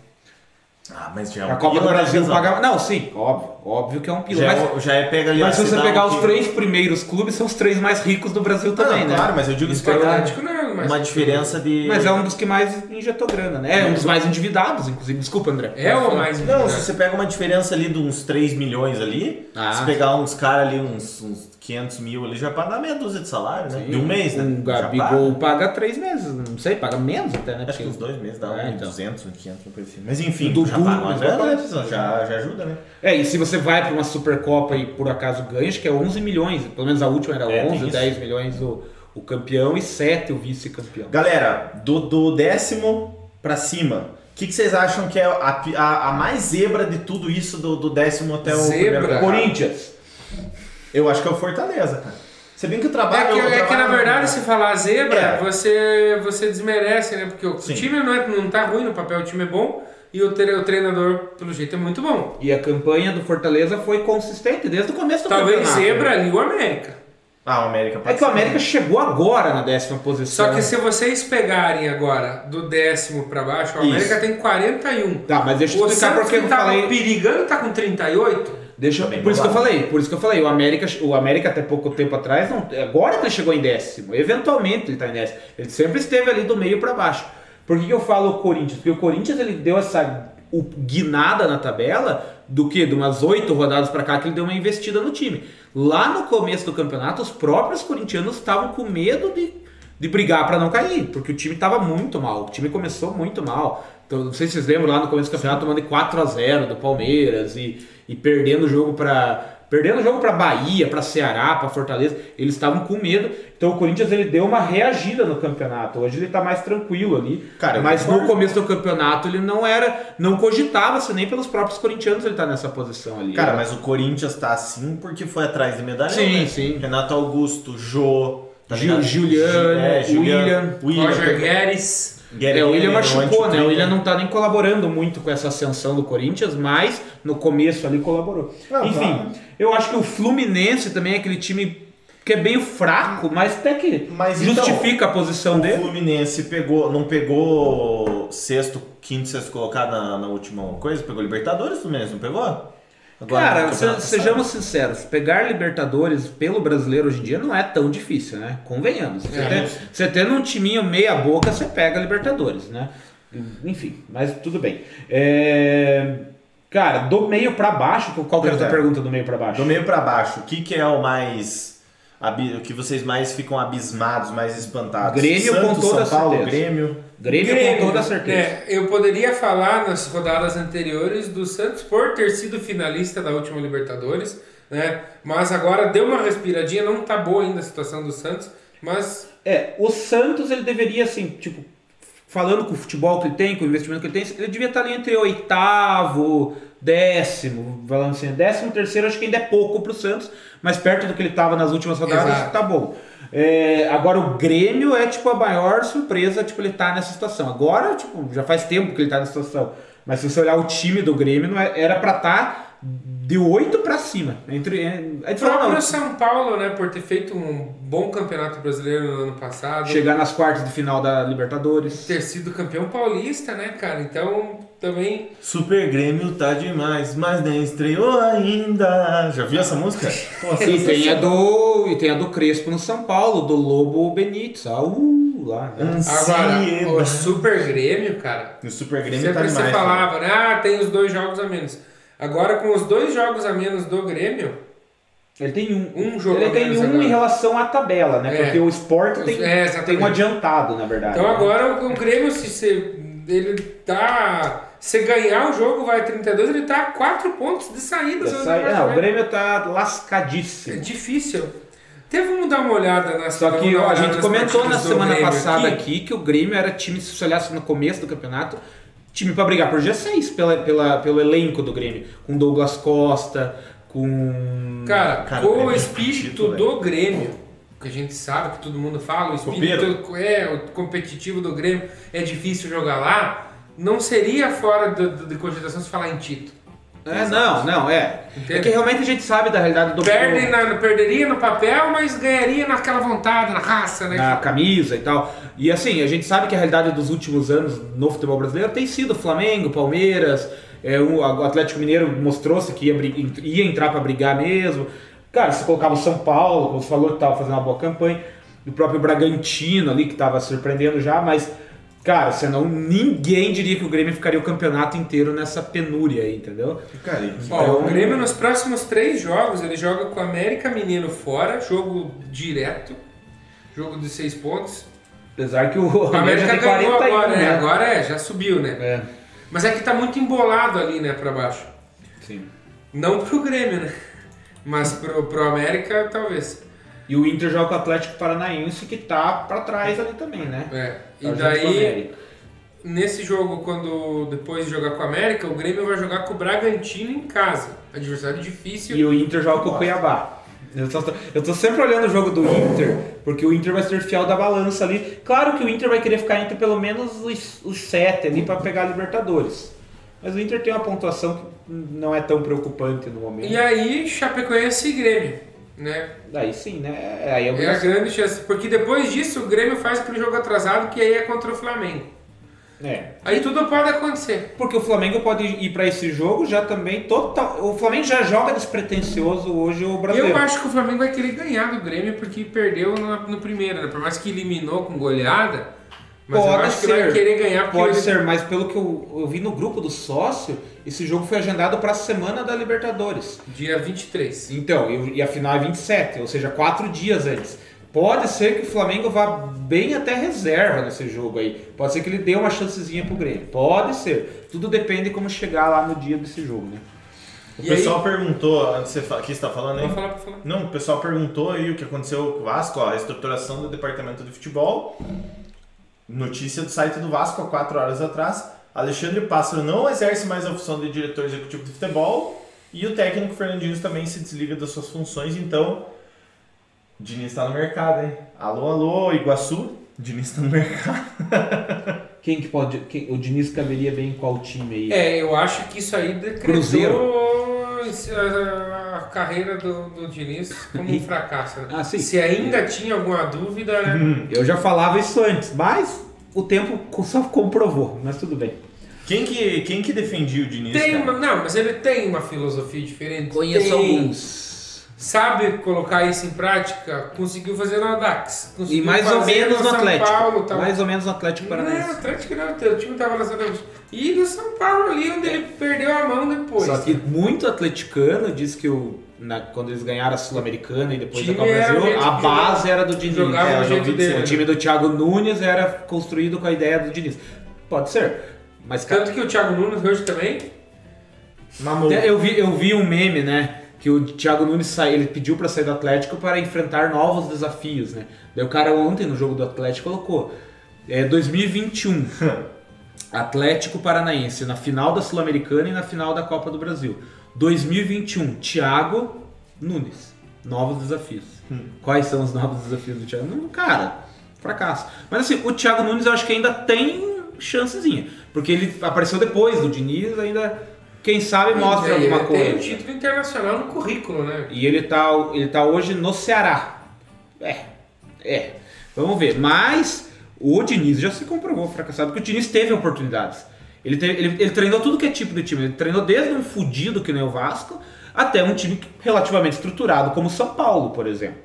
Ah, mas já é um A Copa do pila, Brasil Pezão? paga. Não, sim, óbvio. Óbvio que é um pila. Já, Mas, é, já é pega ali mas se você pegar os que- três primeiros clubes, são os três mais ricos do Brasil também, Não, né? Claro, mas eu digo isso Então, pra Atlético não, mas... uma diferença de. Mas é um dos que mais injetou grana, né? É um dos mais endividados, inclusive. Desculpa, André. É o mais... Não, se você pega uma diferença ali de uns 3 milhões ali, Ah. se pegar uns caras ali, uns, uns 500 mil ali, já paga meia dúzia de salário, né? De um mês, né? Um Já Gabigol paga. três meses, não sei, paga menos até, né? Acho que uns dois meses dá É, uns então. 200, uns 500, uma coisa assim. Mas enfim, O Dudu, já paga pessoal? já, já ajuda, né? É, e se você vai pra uma Supercopa e por acaso ganha, acho que é 11 milhões. Pelo menos a última era É, tem 11, isso. 10 milhões o, o campeão e 7 o vice-campeão. Galera, do, do décimo pra cima, o que, que vocês acham que é a, a, a mais zebra de tudo isso, do, do décimo até o Zebra? primeiro? Corinthians. Eu acho que é o Fortaleza, cara. Você bem que o É trabalho... que, eu é que na verdade, se falar zebra, É. você, você desmerece, né? Porque o Sim. time não, é, não tá ruim no papel, o time é bom, e o, tre- o treinador, pelo jeito, é muito bom. E a campanha do Fortaleza foi consistente desde o começo do Talvez campeonato. zebra ali o América. Ah, o América pode É que o. América chegou agora na décima posição. Só que se vocês pegarem agora do décimo pra baixo, o Isso. América tem 41. Tá, mas deixa eu explicar porque que eu tava falei. perigando tá com 38. Deixa, Também por isso que eu falei, por isso que eu falei, o América, o América até pouco tempo atrás, não, agora que ele chegou em décimo, eventualmente ele está em décimo, ele sempre esteve ali do meio para baixo. Por que, que eu falo o Corinthians? Porque o Corinthians ele deu essa o- guinada na tabela do que? De umas oito rodadas para cá que ele deu uma investida no time. Lá no começo do campeonato, os próprios corintianos estavam com medo de, de brigar para não cair, porque o time estava muito mal, o time começou muito mal. Então, não sei se vocês lembram lá no começo do campeonato tomando de 4 a 0 do Palmeiras e, e perdendo o jogo para perdendo o jogo para Bahia, para Ceará, para Fortaleza. Eles estavam com medo. Então o Corinthians ele deu uma reagida no campeonato. Hoje ele tá mais tranquilo ali. Cara, mas no começo do campeonato ele não era, não cogitava-se nem pelos próprios corintianos ele tá nessa posição ali. Cara, mas o Corinthians tá assim porque foi atrás de medalha. Sim, né? sim. Renato Augusto, Jô, tá Gil-? Juliano, É, William, Roger Guedes. É, o William machucou, né? O. William não tá nem colaborando muito com essa ascensão do Corinthians, mas no começo ali colaborou. Não, Enfim, claro. eu acho que o Fluminense também é aquele time que é bem fraco, mas até que Mas então, justifica a posição O dele. Fluminense pegou, não pegou sexto, quinto, sexto colocado na, na última coisa? Pegou Libertadores, o Fluminense, não pegou? Agora, Cara, se- sejamos sinceros, pegar Libertadores pelo brasileiro hoje em dia não é tão difícil, né? Convenhamos. Você, É. tem- você tendo um timinho meia boca, você pega a Libertadores, né? Enfim, mas tudo bem. É, Cara, do meio pra baixo, qual que era a Pois tua é. pergunta do meio pra baixo? Do meio pra baixo, o que, que é o mais. O que vocês mais ficam abismados, mais espantados? Grêmio Santos, com toda São Paulo, certeza. Grêmio. Grêmio, com toda certeza. É, eu poderia falar nas rodadas anteriores do Santos por ter sido finalista da última Libertadores, né? Mas agora deu uma respiradinha, não tá boa ainda a situação do Santos, mas É, o Santos ele deveria, assim, tipo, falando com o futebol que ele tem, com o investimento que ele tem, ele devia estar ali entre oitavo, décimo, falando assim, décimo terceiro acho que ainda é pouco pro Santos, mas perto do que ele estava nas últimas rodadas, Exato. tá bom. É, agora o Grêmio é tipo a maior surpresa, tipo, ele tá nessa situação. Agora, tipo, já faz tempo que ele tá nessa situação. Mas se você olhar o time do Grêmio, não é- era pra estar de 8 pra cima. Entre, é, é próprio São Paulo, né, por ter feito um bom campeonato brasileiro no ano passado, chegar nas quartas de final da Libertadores. ter sido campeão paulista, né, cara? Então, também Super Grêmio tá demais, mas nem estreou ainda. Já viu essa música? Pô, E tem a do, e tem a do Crespo no São Paulo, do Lobo Benítez. Ah, uh, lá. né? agora o. Super Grêmio, cara. O Super Grêmio Sempre tá você demais. falava, né? Ah, tem os dois jogos a menos. Agora, com os dois jogos a menos do Grêmio, Ele tem um. Um jogo Ele tem um agora. em relação à tabela, né? É. Porque o Sport tem, É, tem um adiantado, na verdade. Então né? agora o Grêmio, se você, ele tá. Se ganhar o jogo, vai a 32, ele tá a 4 pontos de saída. Essa- você é, o. Grêmio tá É lascadíssimo. difícil. Teve vamos dar uma olhada na Só que a gente comentou na do semana passada aqui. aqui. que o Grêmio era time, se você olhasse no começo do campeonato, time pra brigar por G6 pela, pela, pelo elenco do Grêmio. Com Douglas Costa, com. Cara, Cara, com o o é espírito do Grêmio, que a gente sabe, que todo mundo fala, o espírito é, o competitivo do Grêmio é difícil jogar lá, não seria fora do, do- de cogitação se falar em título. É, não, não, é. Entende? É que realmente a gente sabe da realidade do Perde na, perderia no papel, mas ganharia naquela vontade, na raça, né? na camisa e tal. E assim, a gente sabe que a realidade dos últimos anos no futebol brasileiro tem sido Flamengo, Palmeiras, é, o, Atlético Mineiro mostrou-se que ia, ia entrar para brigar mesmo. Cara, você colocava o São Paulo, como você falou que estava fazendo uma boa campanha, o próprio Bragantino ali que estava surpreendendo já, mas cara, senão ninguém diria que o Grêmio ficaria o campeonato inteiro nessa penúria aí, entendeu? E- Ó, Então- o Grêmio nos próximos três jogos, ele joga com o América Mineiro fora, jogo direto, jogo de seis pontos. Apesar que o, O América ganhou 41, agora, né? né? Agora é, já subiu, né? É, Mas é que tá muito embolado ali, né, pra baixo. sim. Não pro Grêmio, né? Mas pro, pro América, talvez. E o Inter joga com o Atlético Paranaense que tá pra trás ali também, né? É. E Tá daí, nesse jogo, quando depois de jogar com o América, o Grêmio vai jogar com o Bragantino em casa. Adversário difícil. E o Inter joga com o Cuiabá. Eu tô, eu tô sempre olhando o jogo do Inter, porque o Inter vai ser fiel da balança ali. Claro que o Inter vai querer ficar entre pelo menos os, os sete ali pra pegar a Libertadores. Mas o Inter tem uma pontuação que não é tão preocupante no momento. E aí, Chapecoense e Grêmio, né? Daí sim, né? Aí é É a grande chance, porque depois disso o Grêmio faz aquele jogo atrasado que aí é contra o Flamengo. É. Aí tudo pode acontecer. Porque o Flamengo pode ir pra esse jogo já também total. O Flamengo já joga despretensioso hoje o brasileiro. Eu acho que o Flamengo vai querer ganhar do Grêmio porque perdeu no, no primeiro, né? Por mais que eliminou com goleada, mas eu Pode ser. vai querer ganhar Pode ele- ser, mas pelo que eu, eu vi no grupo do sócio, esse jogo foi agendado para a semana da Libertadores. dia 23. Então, e e a final é 27, ou seja, quatro dias antes. Pode ser que o Flamengo vá bem até reserva nesse jogo aí. Pode ser que ele dê uma chancezinha pro Grêmio. Pode ser. Tudo depende de como chegar lá no dia desse jogo, né? O E pessoal perguntou, antes de você que você tá falando aí. Vamos falar pra falar. Não, o pessoal perguntou aí o que aconteceu com o Vasco, ó, a estruturação do departamento de futebol. Notícia do site do Vasco há quatro horas atrás. Alexandre Pássaro não exerce mais a função de diretor executivo de futebol e o técnico Fernandinho também se desliga das suas funções, então o Diniz está no mercado, hein? Alô, alô, Iguaçu, o Diniz está no mercado. Quem que pode. quem- o Diniz caberia bem em qual time aí? É, eu acho que isso aí decretou Cruzeiro. A, a carreira do, do Diniz como um fracasso. né? Ah, sim. Se ainda tinha alguma dúvida, né? Eu já falava isso antes, mas o tempo só comprovou, mas tudo bem. Quem que, quem que defendia o Diniz? Tem uma, não, mas ele tem uma filosofia diferente. Conheço Tem. alguns. Sabe colocar isso em prática? Conseguiu fazer no Dax. E mais ou menos no São Atlético. Paulo, tal. Mais ou menos no Atlético Não, Paranaense. Atlético não, o time tava na Santa E no São Paulo ali, onde ele perdeu a mão depois. Só que muito atleticano diz que o, na- quando eles ganharam a Sul-Americana e depois da Copa era Brasil, a base era do Diniz. jogava É, do dizer, dele. O time do Thiago Nunes era construído com a ideia do Diniz. Pode ser. Mas, cara, Tanto que o Thiago Nunes hoje também. Mamou. eu vi, eu vi um meme, né? Que o Thiago Nunes sai, ele pediu pra sair do Atlético para enfrentar novos desafios, né? Daí o cara ontem no jogo do Atlético colocou é 2021. Atlético Paranaense na final da Sul-Americana e na final da Copa do Brasil. 2021, Thiago Nunes. Novos desafios. Quais são os novos desafios do Thiago Nunes? Cara, fracasso. Mas assim, o Thiago Nunes eu acho que ainda tem chancezinha. Porque ele apareceu depois do Diniz, ainda, quem sabe, mostra Ele alguma coisa. Tem um título internacional no currículo, né? E ele tá, ele tá hoje no Ceará. É, é. Vamos ver. Mas o Diniz já se comprovou fracassado, porque o Diniz teve oportunidades. Ele, teve- ele, ele treinou tudo que é tipo de time. Ele treinou desde um fudido que nem o Vasco até um time relativamente estruturado como o São Paulo, por exemplo.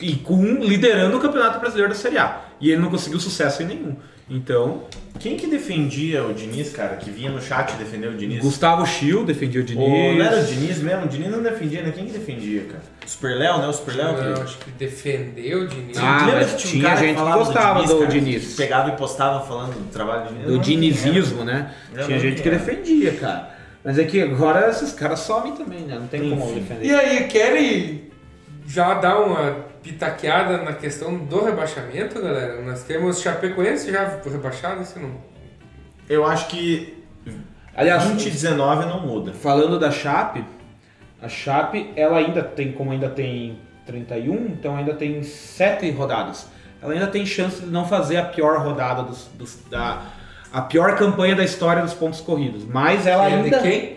E com liderando o Campeonato Brasileiro da Série A. E ele não conseguiu sucesso em nenhum. Então, Quem que defendia o Diniz, cara? Que vinha no chat defender o Diniz? Gustavo Schill defendia o O, Diniz. não era o Diniz mesmo? O Diniz não defendia, né? Quem que defendia, cara? O Super Léo, né? O Super Léo. Eu que- acho que defendeu o Diniz. Ah, Lembra mas que tinha um tinha cara gente que gostava do cara, Diniz. que pegava e postava falando do trabalho do Diniz. Do não dinizismo, né? Eu Tinha não gente que defendia, cara. Mas é que agora esses caras somem também, né? Não tem como Enfim. defender. E aí, querem já dar uma pitaqueada na questão do rebaixamento, galera? Nós temos Chapecoense já rebaixado, esse não. Eu acho que Aliás, 2019 não muda. falando da Chape, a Chape, ela ainda tem, como ainda tem 31, então ainda tem 7 rodadas. Ela ainda tem chance de não fazer a pior rodada dos, dos- da a pior campanha da história dos pontos corridos, mas ela Que é de ainda quem?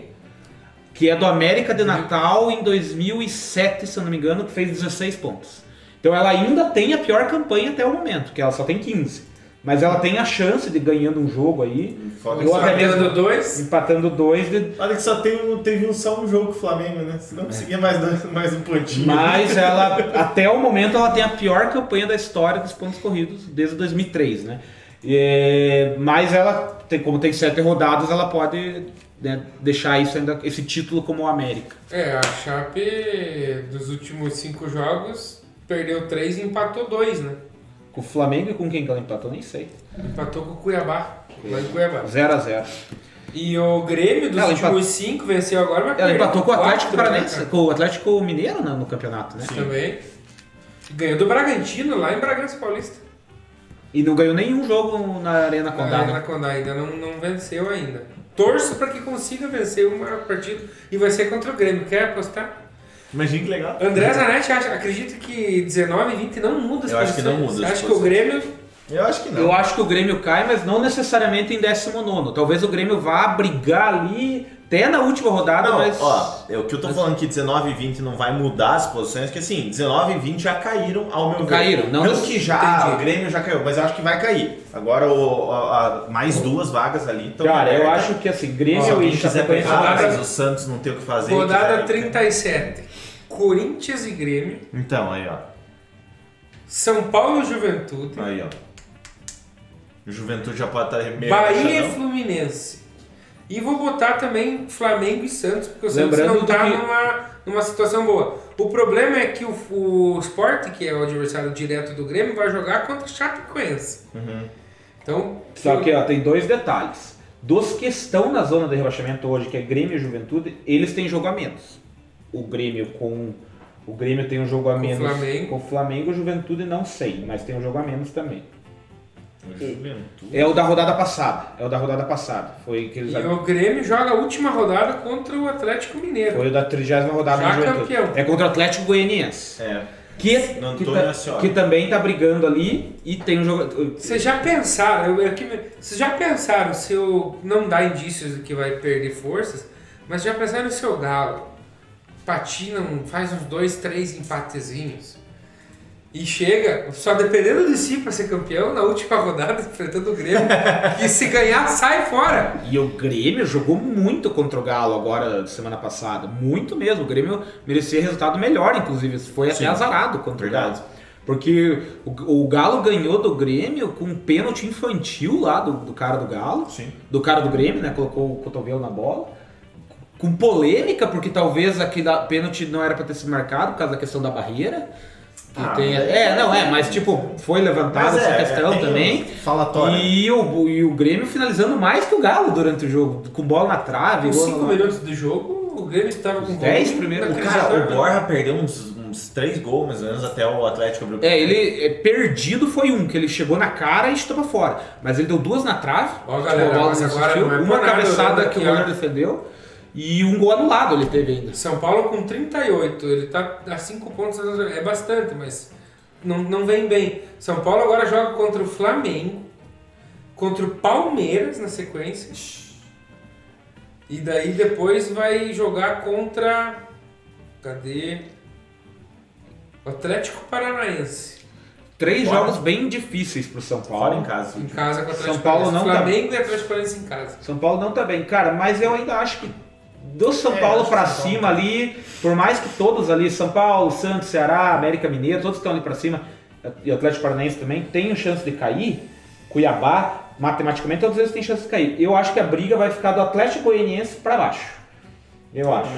que é do América de Natal em 2007, se eu não me engano, que fez 16 pontos. Então ela ainda tem a pior campanha até o momento, que ela só tem 15. Mas ela tem a chance de ganhando um jogo aí, Foda ou até Empatando mesmo dois. empatando dois, de- Olha que só tem um, teve um, só um jogo com o Flamengo, né? Você não conseguia mais, dois- mais um pontinho. mas ela até o momento ela tem a pior campanha da história dos pontos corridos desde 2003, né? E- mas ela tem, como tem sete rodadas, ela pode né, deixar isso ainda esse título como o América. É, a Chape dos últimos cinco jogos perdeu três e empatou dois, né? Com o Flamengo e com quem que ela empatou, nem sei. Empatou com o Cuiabá, lá em Cuiabá. 0 a 0 E o Grêmio dos Ela últimos cinco venceu agora, mas Ela empatou com o Atlético né, Paranaense, com o Atlético Mineiro né, no campeonato, né? Também. Ganhou do Bragantino lá em Bragança Paulista. E não ganhou nenhum jogo na Arena Condá. Na né? Arena Condá ainda não, não venceu ainda. Torço para que consiga vencer uma partida e vai ser contra o Grêmio. Quer apostar? Imagina que legal. André Zanetti acha, acredita que 19 e 20 não muda as Eu acho que não posições. muda as Acho que o posições. Grêmio Eu acho que não. Eu acho que o Grêmio cai, mas não necessariamente em 19. Talvez o Grêmio vá brigar ali até na última rodada, Não, mas. ó, é o que eu tô falando que 19 e 20 não vai mudar as posições, que assim, 19 e 20 já caíram ao meu ver. Caíram, não- não que já Entendi. o Grêmio já caiu, mas eu acho que vai cair. Agora o, a- a- mais duas vagas ali estão Cara, eu abertas. acho que assim, Grêmio alguém e quiser Chapecoense pegar, mas o Santos não tem o que fazer. Rodada quiser- 37. Corinthians e Grêmio. Então, aí ó. São Paulo e Juventude. Aí ó. Juventude já pode estar meio Bahia e. Fluminense. E vou botar também Flamengo e Santos, porque o Santos Lembrando não tá que- numa, numa situação boa. O problema é que o, o Sport, que é o adversário direto do Grêmio, vai jogar contra o Chapecoense. Uhum. Então, Só que ó, tem dois detalhes. Dos que estão na zona de rebaixamento hoje, que é Grêmio e Juventude, eles têm jogo a menos. O Grêmio com. O Grêmio tem um jogo a Com o menos Flamengo. com o Flamengo, Juventude não sei, mas tem um jogo a menos também. Juventude. É o da rodada passada. É o da rodada passada. Foi que eles e o Grêmio joga a última rodada contra o Atlético Mineiro. Foi o da 30 rodada Já Juventude. campeão. É contra o Atlético Goianiense. É. Que, que, ta- que também tá brigando ali e tem um jogo. Vocês já pensaram, eu- eu me- vocês já pensaram se o não dá indícios de que vai perder forças, mas já pensaram se o Galo patina, faz uns dois, três empatezinhos e chega, só dependendo de si para ser campeão, na última rodada enfrentando o Grêmio, e se ganhar sai fora. E o Grêmio jogou muito contra o Galo agora, semana passada. Muito mesmo. O Grêmio merecia resultado melhor, inclusive. Foi Sim. até azarado contra Verdade. o Galo. Porque o, o Galo ganhou do Grêmio com um pênalti infantil lá do, do cara do Galo. Sim. Do cara do Grêmio, né? Colocou o cotovelo na bola. Com polêmica, porque talvez aquele pênalti não era pra ter sido marcado por causa da questão da barreira. Ah, tem- mas- é, não, é, mas tipo, foi levantada essa é, questão é, também. Falatório. E o, e o Grêmio finalizando mais que o Galo durante o jogo, com bola na trave. Cinco no- minutos de jogo, o Grêmio estava com Os dez volume primeiros- O naquele cara, o né? Borja perdeu uns, uns três gols mais ou menos até o Atlético abriu. É, ele é, perdido foi um, que ele chegou na cara e chutou pra fora. Mas ele deu duas na trave. Ó, tipo, galera, a bola agora assistiu, não é uma nada, cabeçada olhando que o goleiro defendeu. E um gol anulado ele teve ainda. São Paulo com 38, ele tá a 5 pontos, é bastante, mas não, não vem bem. São Paulo agora joga contra o Flamengo, contra o Palmeiras na sequência. E daí depois vai jogar contra. Cadê? O Atlético Paranaense. Três Fora. jogos bem difíceis pro São Fora Paulo. em casa. Em casa com o Atlético São Paulo Paranaense. não tá- Flamengo e Atlético Paranaense em casa. São Paulo não tá bem. Cara, mas eu ainda acho que do São É, Paulo que São cima ali, por mais que todos ali, São Paulo, Santos, Ceará, América Mineiro, todos estão ali pra cima, e o Atlético Paranaense também, tem chance de cair. Cuiabá, matematicamente, todos eles têm chance de cair. Eu acho que a briga vai ficar do Atlético Goianiense pra baixo. Eu acho.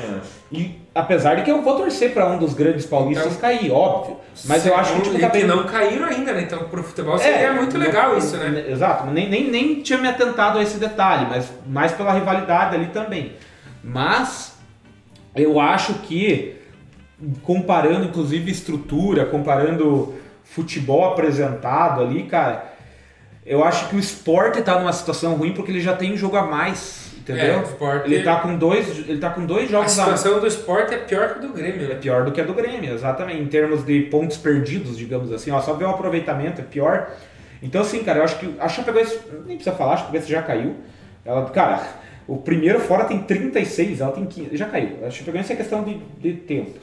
E apesar de que eu vou torcer pra um dos grandes paulistas Então, cair, óbvio. Mas eu acho que e tá que bem- não caíram ainda, né? Então pro futebol seria é, muito legal isso, né? Exato, nem, nem, nem tinha me atentado a esse detalhe, mas mais pela rivalidade ali também. Mas eu acho que, comparando inclusive estrutura, comparando futebol apresentado ali, cara, eu acho que o esporte tá numa situação ruim porque ele já tem um jogo a mais, entendeu? É, o Sport- Ele tá com dois, ele tá com dois A jogos a mais. situação do esporte é pior que a do Grêmio, É né? pior do que a do Grêmio, exatamente. Em termos de pontos perdidos, digamos assim. Ó, só ver o aproveitamento é pior. Então, assim, cara, eu acho que a Chapecoense, nem precisa falar, a Chapecoense já caiu. Ela, cara, o primeiro fora tem 36, ela tem 15, já caiu. A Chapecoense é questão de, de tempos.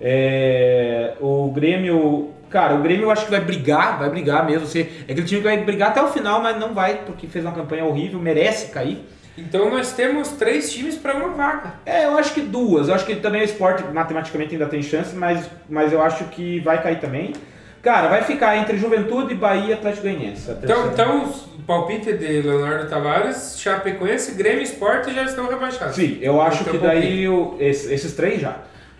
É, o Grêmio, cara, o Grêmio eu acho que vai brigar, vai brigar mesmo. Assim, é aquele time que vai brigar até o final, mas não vai, porque fez uma campanha horrível, merece cair. Então nós temos três times para uma vaga. É, eu acho que duas. Eu acho que também o esporte matematicamente ainda tem chance, mas, mas eu acho que vai cair também. Cara, vai ficar entre Juventude, Bahia e Atlético Goianiense. Então, então o palpite de Leonardo Tavares, Chapecoense, Grêmio e Sport já estão rebaixados. Sim, eu acho Então, que daí o- esses, três já.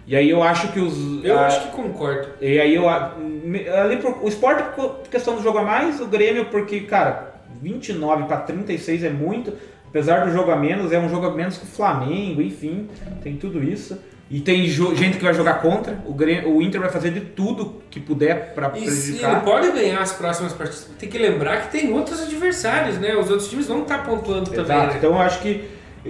E aí eu acho que os. Eu a- acho que concordo. E aí eu. Ali pro, o esporte por questão do jogo a mais, o Grêmio, porque, cara, 29 para 36 é muito. Apesar do jogo a menos, é um jogo a menos que o Flamengo, enfim, tem tudo isso. E tem gente que vai jogar contra. O, Grêmio, o Inter vai fazer de tudo que puder para E se ele prejudicar. pode ganhar as próximas partidas, tem que lembrar que tem outros adversários, né? Os outros times vão estar pontuando também, Exato. né? Então eu acho que,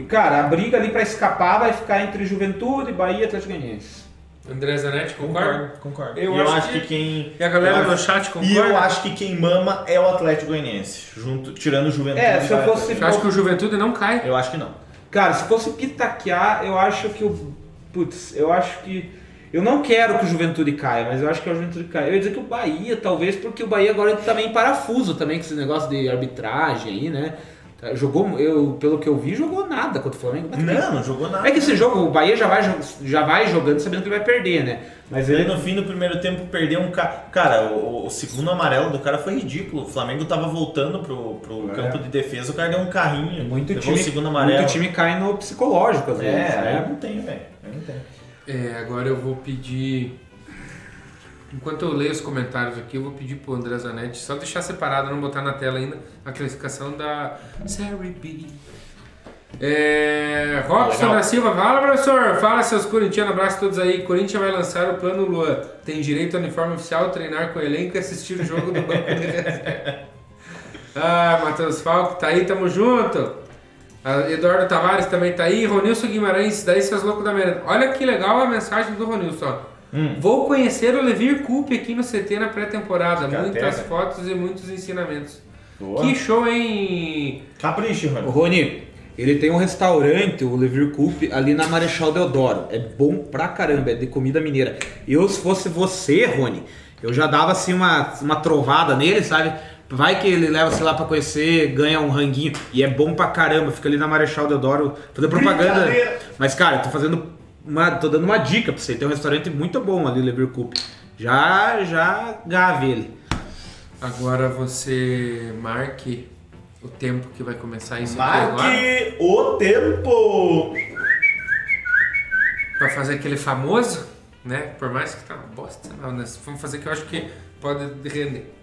cara, a briga ali para escapar vai ficar entre Juventude, Bahia e Atlético Goianiense. André Zanetti, concorda? Concordo, concordo. Eu eu acho acho que- que quem. E a galera acho- chat concorda? E eu acho que quem mama é o Atlético Goianiense, junto, tirando o Juventude. É, se eu fosse- Você acha que o Juventude não cai? Eu acho que não. Cara, se fosse pitaquear, eu acho que o. Putz, eu acho que. Eu não quero que o Juventude caia, mas eu acho que a Juventude caia. Eu ia dizer que o Bahia, talvez, porque o Bahia agora ele tá meio em parafuso também com esse negócio de arbitragem aí, né? Tá, Jogou, eu, pelo que eu vi, jogou nada contra o Flamengo. Mas Não, não jogou nada. É que esse jogo, o Bahia já vai, já vai jogando sabendo que vai perder, né? Mas Ele ele. no fim do primeiro tempo perdeu um cara. Cara, o, o segundo amarelo do cara foi ridículo. O Flamengo tava voltando pro, pro É. campo de defesa, o cara deu um carrinho. Muito time, o segundo amarelo. muito time cai no psicológico, às vezes. É, né? não tenho, velho. Não tenho. É, agora eu vou pedir. Enquanto eu leio os comentários aqui, eu vou pedir pro André Zanetti só deixar separado, não botar na tela ainda, a classificação da Série B. É, Robson da Silva, fala professor, fala seus corintianos, abraço a todos aí. Corinthians vai lançar o plano Luan. Tem direito ao uniforme oficial, treinar com o elenco e assistir o jogo do banco de reserva. Ah, Matheus Falco, tá aí, tamo junto. Eduardo Tavares também tá aí. Ronilson Guimarães, daí seus loucos da merda. Olha que legal a mensagem do Ronilson. Hum. Vou conhecer o Levir Coupe aqui no CT na pré-temporada. Muitas fotos e muitos ensinamentos. Boa. Que show, hein? Capricho, mano. Rony, ele tem um restaurante, o Levir Coupe, ali na Marechal Deodoro. É bom pra caramba, é de comida mineira. Eu, se fosse você, Rony, eu já dava assim uma, uma trovada nele, sabe? Vai que ele leva, sei lá, pra conhecer, ganha um ranguinho. E é bom pra caramba, fica ali na Marechal Deodoro, fazendo propaganda. Mas, cara, eu tô fazendo uma. tô dando uma dica pra você. Tem um restaurante muito bom ali, Levir Coupe. Já, já gave ele. Agora você marque o tempo que vai começar isso aqui agora. Marque o tempo! Pra fazer aquele famoso, né? Por mais que tá uma bosta, não, né? Vamos fazer que eu acho que pode render.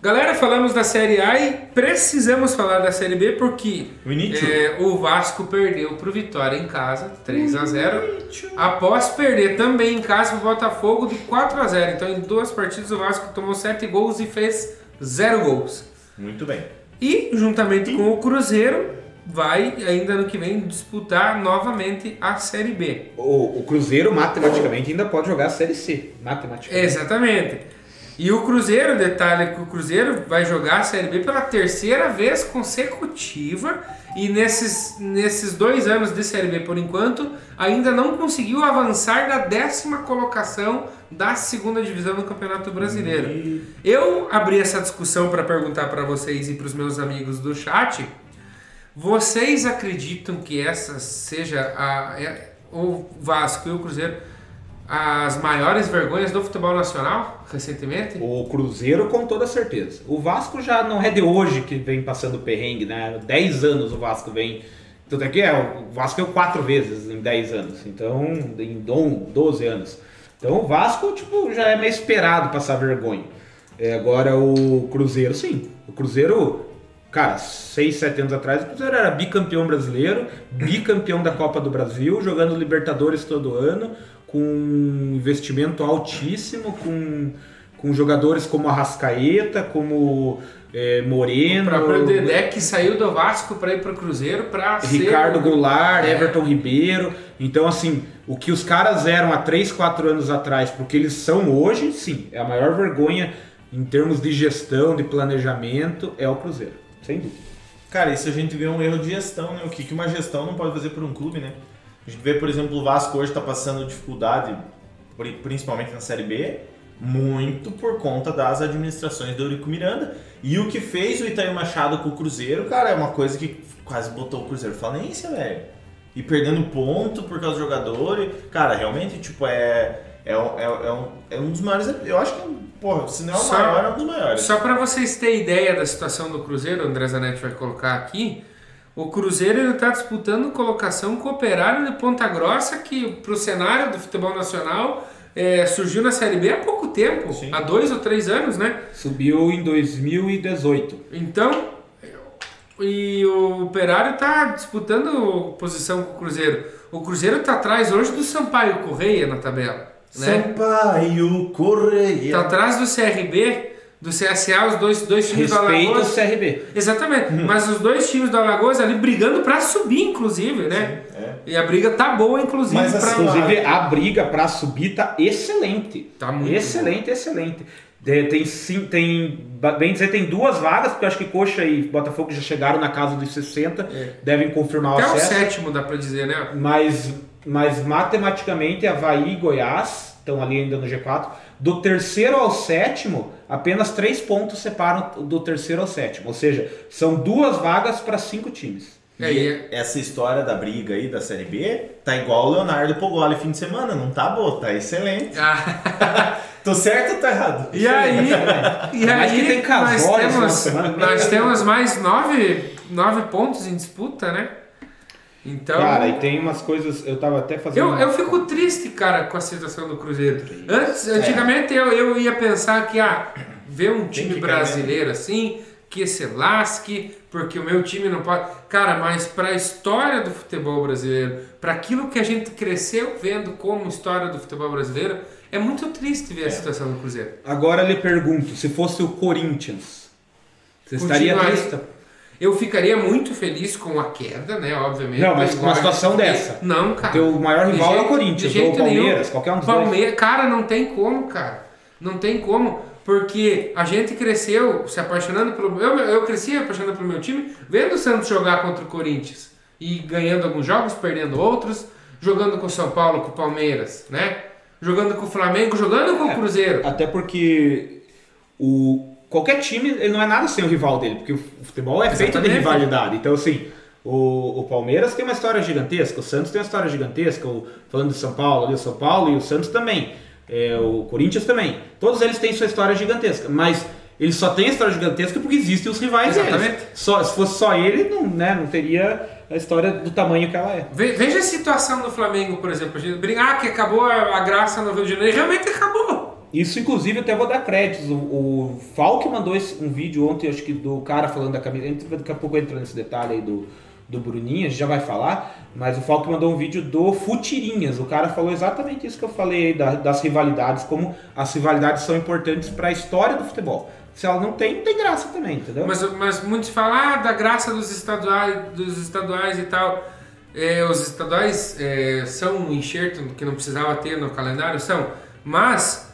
Galera, falamos da Série A e precisamos falar da Série B porque é, o Vasco perdeu pro Vitória em casa, 3 a 0 após perder também em casa pro Botafogo de 4 a 0 Então, em duas partidas, o Vasco tomou 7 gols e fez 0 gols. Muito bem. E, juntamente com o Cruzeiro, vai ainda no que vem disputar novamente a Série B. O, o Cruzeiro, matematicamente, ainda pode jogar a Série C. Matematicamente. Exatamente. E o Cruzeiro, detalhe que o Cruzeiro vai jogar a Série B pela terceira vez consecutiva e nesses, nesses dois anos de Série B, por enquanto, ainda não conseguiu avançar da décima colocação da segunda divisão do Campeonato Brasileiro. Eu abri essa discussão para perguntar para vocês e para os meus amigos do chat. Vocês acreditam que essa seja a, é- o Vasco e o Cruzeiro as maiores vergonhas do futebol nacional recentemente? O Cruzeiro com toda certeza. O Vasco já não é de hoje que vem passando perrengue, né? 10 anos o Vasco vem. É que é, o Vasco é quatro vezes em 10 anos. Então, em dom- 12 anos. Então o Vasco, tipo, já é meio esperado passar vergonha. É, agora o Cruzeiro, sim. O Cruzeiro, cara, 6, 7 anos atrás, o Cruzeiro era bicampeão brasileiro, bicampeão da Copa do Brasil, jogando Libertadores todo ano, com um investimento altíssimo, com, com jogadores como Arrascaeta, como é, O Moreno, próprio Dedé que saiu do Vasco para ir para o Cruzeiro para ser Ricardo Goulart, É. Everton Ribeiro. Então, assim, o que os caras eram há 3, 4 anos atrás, porque eles são hoje, sim, é a maior vergonha em termos de gestão, de planejamento, é o Cruzeiro. Sem dúvida. Cara, isso a gente vê um erro de gestão, né? O que que uma gestão não pode fazer por um clube, né? A gente vê, por exemplo, o Vasco hoje está passando dificuldade, pri- principalmente na Série B, muito por conta das administrações do Eurico Miranda. E o que fez o Itaí Machado com o Cruzeiro, cara, é uma coisa que quase botou o Cruzeiro falência, velho. E perdendo ponto por causa do jogador. e, Cara, realmente, tipo, é, é, um- é, é um, é um dos maiores. Eu acho que, porra, se não é o Só- maior, é um dos maiores. Só para vocês terem ideia da situação do Cruzeiro, o André Zanetti vai colocar aqui. O Cruzeiro está disputando colocação com o Operário de Ponta Grossa, que para o cenário do futebol nacional é, surgiu na Série B há pouco tempo Sim. há dois ou três anos, né? Subiu em 2018. Então, e o Operário está disputando posição com o Cruzeiro. O Cruzeiro está atrás hoje do Sampaio Correia na tabela. Né? Sampaio Correia. Está atrás do CRB do CSA, os dois, dois times do Respeito o Alagoas. CRB. Exatamente, mas os dois times do Alagoas ali brigando pra subir, inclusive, né? Sim, é. E a briga tá boa, inclusive, Mas pra assim, Inclusive, a briga pra subir tá excelente. Tá muito Excelente, excelente. Tem, sim, tem, bem dizer, tem duas vagas, porque eu acho que Coxa e Botafogo já chegaram na casa dos 60, É. devem confirmar o Até o acesso. sétimo, dá pra dizer, né? Mas, mas matematicamente, Havaí e Goiás estão ali ainda no G4. Do terceiro ao sétimo, apenas três pontos separam do terceiro ao sétimo. Ou seja, são duas vagas para cinco times. É, E e- essa história da briga aí da Série B tá igual o Leonardo Pogoli fim de semana, não tá boa, tá excelente. Ah, Tô certo ou tá errado? e aí, e aí que tem nós, casórios temos, na semana. nós temos mais nove, nove pontos em disputa, né? Então. Cara, e tem umas coisas. Eu tava até fazendo. Eu, eu fico triste, cara, com a situação do Cruzeiro. Antes, É. antigamente eu, eu ia pensar que, ah, ver um time brasileiro assim, que se lasque, porque o meu time não pode. Cara, mas para a história do futebol brasileiro, para aquilo que a gente cresceu vendo como história do futebol brasileiro, é muito triste ver a situação do Cruzeiro. Agora lhe pergunto: se fosse o Corinthians, você estaria Continuaria- triste? Eu ficaria muito feliz com a queda, né? Obviamente. Não, mas com uma situação dessa. Não, cara. Teu maior rival é o jeito- Corinthians, ou jeito o Palmeiras, nenhum. qualquer um dos dois. Palmeiras, cara, não tem como, cara. Não tem como, porque a gente cresceu se apaixonando pelo. Eu, eu cresci apaixonando pelo meu time, vendo o Santos jogar contra o Corinthians e ganhando alguns jogos, perdendo outros, jogando com o São Paulo, com o Palmeiras, né? Jogando com o Flamengo, jogando com o Cruzeiro. Até porque o, qualquer time ele não é nada sem o rival dele, porque o futebol é feito de Exatamente. rivalidade. Então, assim, o, o Palmeiras tem uma história gigantesca, o Santos tem uma história gigantesca, o, falando de São Paulo, ali o São Paulo e o Santos também, é, o Corinthians também. Todos eles têm sua história gigantesca, mas ele só tem a história gigantesca porque existem os rivais Exatamente. deles. Só, se fosse só ele, não, né, não teria a história do tamanho que ela é. Ve- Veja a situação do Flamengo, por exemplo. A gente brinca, ah, que acabou a, a graça no Rio de Janeiro. Realmente acabou. Isso, inclusive, até vou dar créditos. O, o Falk mandou esse- um vídeo ontem, acho que do cara falando da camisa. Daqui a pouco entra nesse detalhe aí do, do Bruninho, a gente já vai falar. Mas o Falk mandou um vídeo do Futirinhas. O cara falou exatamente isso que eu falei aí, da- das rivalidades, como as rivalidades são importantes para a história do futebol. Se ela não tem, não tem graça também, entendeu? Mas, mas muitos falam ah, da graça dos estaduais, dos estaduais e tal. É, os estaduais é, são um enxerto que não precisava ter no calendário, são. Mas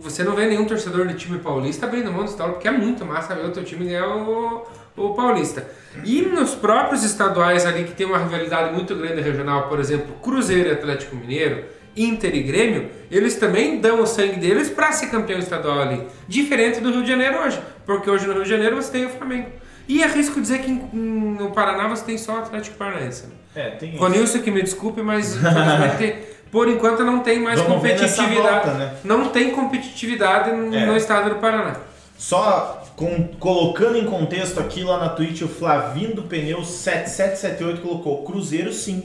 você não vê nenhum torcedor do time paulista abrindo mão do estadual, porque é muito massa ver o teu time ganhar o, o paulista. E nos próprios estaduais ali que tem uma rivalidade muito grande regional, por exemplo, Cruzeiro e Atlético Mineiro, Inter e Grêmio, eles também dão o sangue deles para ser campeão estadual ali. Diferente do Rio de Janeiro hoje, porque hoje no Rio de Janeiro você tem o Flamengo. E arrisco dizer que no Paraná você tem só o Atlético Paranaense. né? É, tem isso. Ronilson que me desculpe, mas por enquanto não tem mais Vamos competitividade. volta, né? Não tem competitividade no É. no estado do Paraná. Só com- colocando em contexto aqui lá na Twitch, o Flavinho do Pneu 7778 colocou Cruzeiro sim.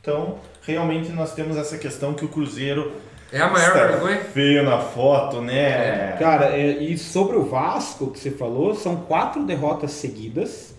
Então, realmente nós temos essa questão que o Cruzeiro É a maior está vergonha. feio na foto, né? Cara, é, e sobre o Vasco que você falou, são quatro derrotas seguidas.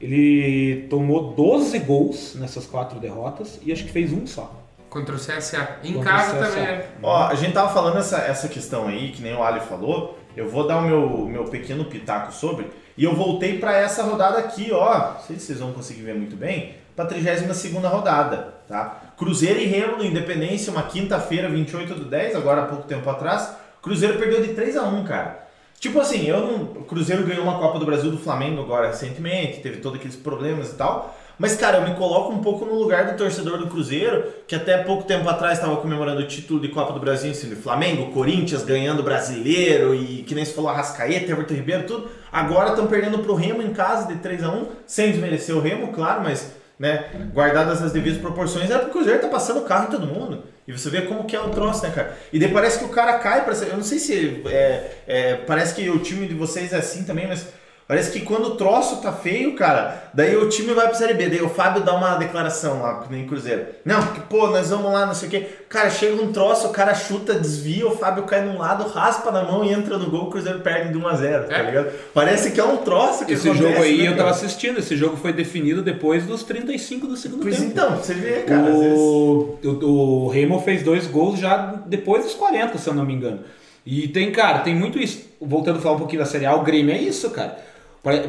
Ele tomou 12 gols nessas quatro derrotas e acho que fez um só. Contra o CSA. Em Contra casa CSA. também é. Ó, a gente tava falando essa, essa questão aí, que nem o Ali falou. Eu vou dar o meu, meu pequeno pitaco sobre. E eu voltei para essa rodada aqui, ó. Não sei se vocês vão conseguir ver muito bem. Pra 32 rodada, tá? Cruzeiro e Remo no Independência, uma quinta-feira, 28 do 10, agora há pouco tempo atrás. Cruzeiro perdeu de 3 a 1 cara. Tipo assim, eu não, o Cruzeiro ganhou uma Copa do Brasil do Flamengo agora recentemente, teve todos aqueles problemas e tal. Mas, cara, eu me coloco um pouco no lugar do torcedor do Cruzeiro, que até pouco tempo atrás estava comemorando o título de Copa do Brasil em Flamengo, Corinthians ganhando brasileiro e que nem se falou Arrascaeta, Everton Ribeiro, tudo. Agora estão perdendo pro Remo em casa de 3 a 1 sem desmerecer o Remo, claro, mas, né, guardadas as devidas proporções, era porque o Cruzeiro tá passando o carro em todo mundo. E você vê como que é o troço, né, cara? E daí parece que o cara cai ser. Eu não sei se. É, é, parece que o time de vocês é assim também, mas. Parece que quando o troço tá feio, cara, daí o time vai pra Série B. Daí o Fábio dá uma declaração lá, nem Cruzeiro. Não, porque, pô, nós vamos lá, não sei o quê. Cara, chega um troço, o cara chuta, desvia, o Fábio cai num lado, raspa na mão e entra no gol, o Cruzeiro perde de 1 a 0 tá É. ligado? Parece que é um troço que Esse acontece, jogo aí né, eu tava assistindo, esse jogo foi definido depois dos 35 do segundo Pois tempo. então, você vê, cara, às vezes. o, o, o Remo fez dois gols já depois dos 40, se eu não me engano. E tem, cara, tem muito isso. Voltando a falar um pouquinho da Série A, o Grêmio é isso, cara.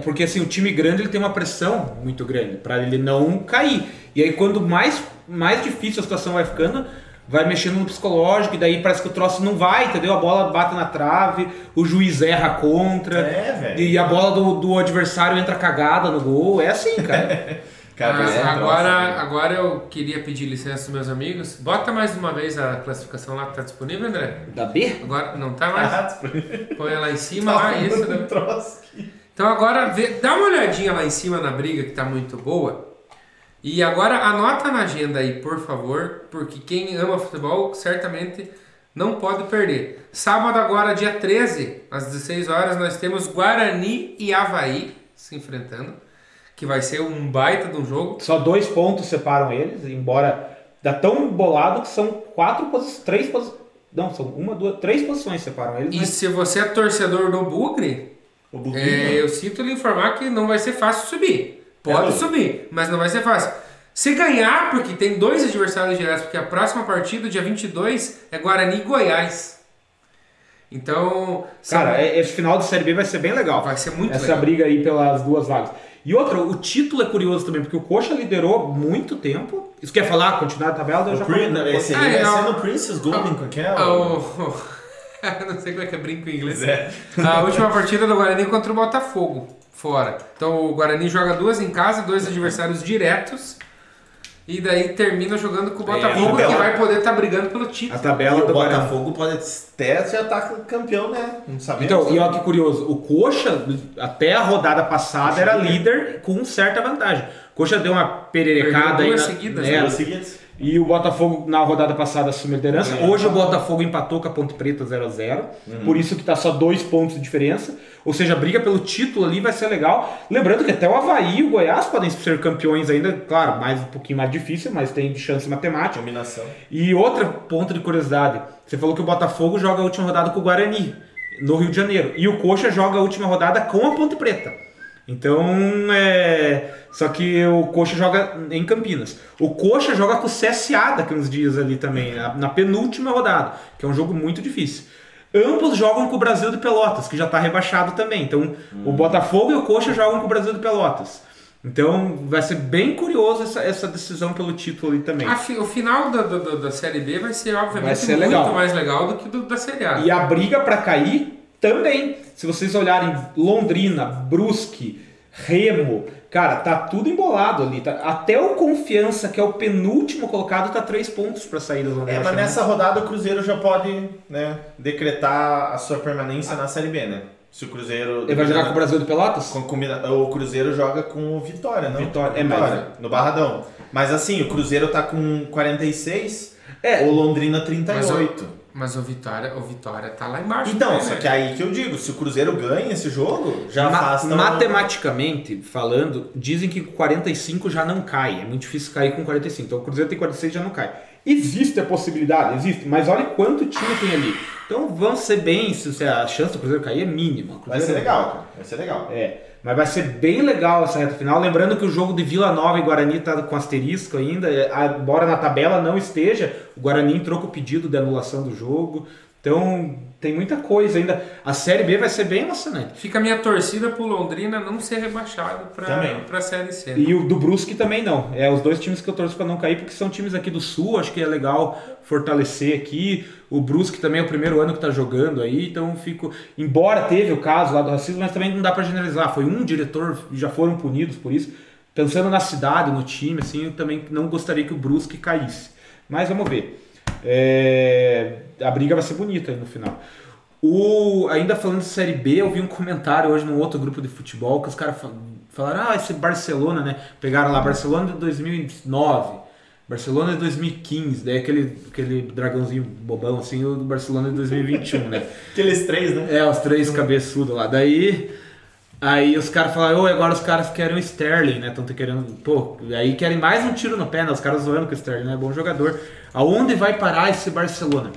Porque assim, o time grande ele tem uma pressão muito grande pra ele não cair. E aí quando mais, mais difícil a situação vai ficando, vai mexendo no psicológico, e daí parece que o troço não vai, entendeu? A bola bate na trave, o juiz erra contra. É, velho. E a bola do, do adversário entra cagada no gol. É assim, cara. Cara, Mas é um troço, agora, agora eu queria pedir licença dos meus amigos. Bota mais uma vez a classificação lá que tá disponível, André. da B? Agora não tá mais. Ah, disponível. Põe lá em cima lá, Tá isso. um né? troço aqui. Então agora vê, dá uma olhadinha lá em cima na briga que tá muito boa. E agora anota na agenda aí, por favor, porque quem ama futebol certamente não pode perder. Sábado agora, dia 13, às 16 horas, nós temos Guarani e Havaí se enfrentando, que vai ser um baita de um jogo. Só dois pontos separam eles, embora dá tão bolado que são quatro posições, três posições. Não, são uma, duas, três posições separam eles. E mas- se você é torcedor do Bugre, O. É, eu sinto lhe informar que não vai ser fácil subir. Pode É, subir, mas não vai ser fácil. Se ganhar, porque tem dois adversários diretos, porque a próxima partida, dia 22, é Guarani e Goiás. Então, Cara, é- esse final de Série B vai ser bem legal. vai ser muito Essa legal. briga aí pelas duas vagas. E outra, o título é curioso também, porque o Coxa liderou muito tempo. Isso quer falar, continuar a tabela? Eu O já Prin- falei. esse Ah, aí vai é, ser no Princess Golden, com que é? Ah, o- não sei como é que é brinco em inglês. É. A última partida do Guarani contra o Botafogo, fora. Então o Guarani joga duas em casa, dois adversários diretos. E daí termina jogando com o Botafogo, então. que vai poder estar brigando pelo A título. E tabela do Guarani. Botafogo pode até já tá campeão, né? Não sabemos. Então, e olha que curioso, o Coxa, até a rodada passada, era líder com certa vantagem. O Coxa deu uma pererecada aí. duas seguidas, né, Duas seguidas. E o Botafogo na rodada passada assumiu a liderança. É. Hoje o Botafogo empatou com a Ponte Preta 0x0. Uhum. Por isso que tá só dois pontos de diferença. Ou seja, a briga pelo título ali vai ser legal. Lembrando que até o Havaí e o Goiás podem ser campeões ainda. Claro, mais um pouquinho mais difícil, mas tem chance matemática. Combinação. E outro ponto de curiosidade. Você falou que o Botafogo joga a última rodada com o Guarani, no Rio de Janeiro. E o Coxa joga a última rodada com a Ponte Preta. Então, é... Só que o Coxa joga em Campinas. O Coxa joga com o CSA daqui uns dias ali também, na, penúltima rodada, que é um jogo muito difícil. Ambos jogam com o Brasil de Pelotas, que já está rebaixado também. Então, o Botafogo e o Coxa jogam com o Brasil de Pelotas. Então, vai ser bem curioso essa, essa decisão pelo título ali também. Fi- o final da, da, da- da Série B vai ser, obviamente, Vai ser muito legal. mais legal do que do, da Série A. E a briga para cair também. Se vocês olharem Londrina, Brusque, Remo, cara, tá tudo embolado ali. tá? Até o Confiança, que é o penúltimo colocado, tá três pontos para sair da zona É, mas nessa rodada o Cruzeiro já pode né, decretar a sua permanência na Série B, né? Se o Cruzeiro. Ele vai jogar com o Brasil de Pelotas? Com- combina- o Cruzeiro joga com o Vitória, não? Vitória, é, mas- no Barradão. Mas assim, o Cruzeiro tá com 46, É. o Londrina 38. Mas o Vitória, o Vitória tá lá embaixo. Então, só né? que aí que eu digo, se o Cruzeiro ganha esse jogo, já Ma- afasta Matematicamente falando, dizem que com 45 já não cai. É muito difícil cair com 45. Então o Cruzeiro tem 46 já não cai. Existe a possibilidade, existe, mas olha quanto time tem ali. Então vamos ser bem, se a chance do Cruzeiro cair é mínima. O Vai ser legal, cara. Vai ser legal. É, mas vai ser bem legal essa reta final. Lembrando que o jogo de Vila Nova e Guarani tá com asterisco ainda. é, a- Embora na tabela não esteja, o Guarani entrou com o pedido de anulação do jogo. Então tem muita coisa ainda. A Série B vai ser bem emocionante. Fica a minha torcida pro Londrina não ser rebaixado pra, pra Série C. E o do Brusque também não. É os dois times que eu torço para não cair, porque são times aqui do Sul. Acho que é legal fortalecer aqui. O Brusque também é o primeiro ano que tá jogando aí, então fico. Embora teve o caso lá do racismo, mas também não dá para generalizar. Foi um diretor, já foram punidos por isso. Pensando na cidade, no time, assim, eu também não gostaria que o Brusque caísse. Mas vamos ver. É, A briga vai ser bonita aí no final. O... Ainda falando de Série B, eu vi um comentário hoje num outro grupo de futebol que os caras fal- falaram: ah, esse Barcelona, né? Pegaram lá Barcelona de 2009, Barcelona de 2015, daí aquele, aquele dragãozinho bobão assim, o do Barcelona de 2021, né? Aqueles três, né? É, os três cabeçudos lá. Daí. Aí os caras falaram, "Ô, agora os caras querem o Sterling, né? Estão querendo. Pô, aí querem mais um tiro no pé, né? Os caras zoando que o Sterling né? é bom jogador. Aonde vai parar esse Barcelona?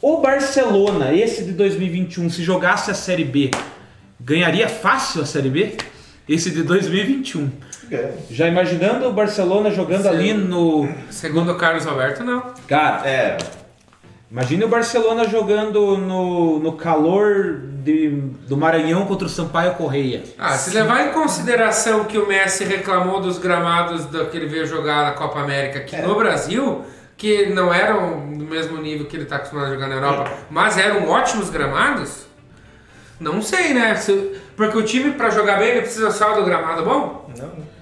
O Barcelona, esse de 2021, se jogasse a Série B, ganharia fácil a Série B? Esse de 2021. É. Já imaginando o Barcelona jogando Sim. ali no. Segundo o Carlos Alberto, não. Cara, É. Imagine o Barcelona jogando no, no calor de, do Maranhão contra o Sampaio Correia. Ah, se levar em consideração que o Messi reclamou dos gramados do que ele veio jogar na Copa América aqui no Brasil, que não eram do mesmo nível que ele está acostumado a jogar na Europa, mas eram ótimos gramados, não sei, né? Porque o time, para jogar bem, ele precisa só do gramado bom? Não.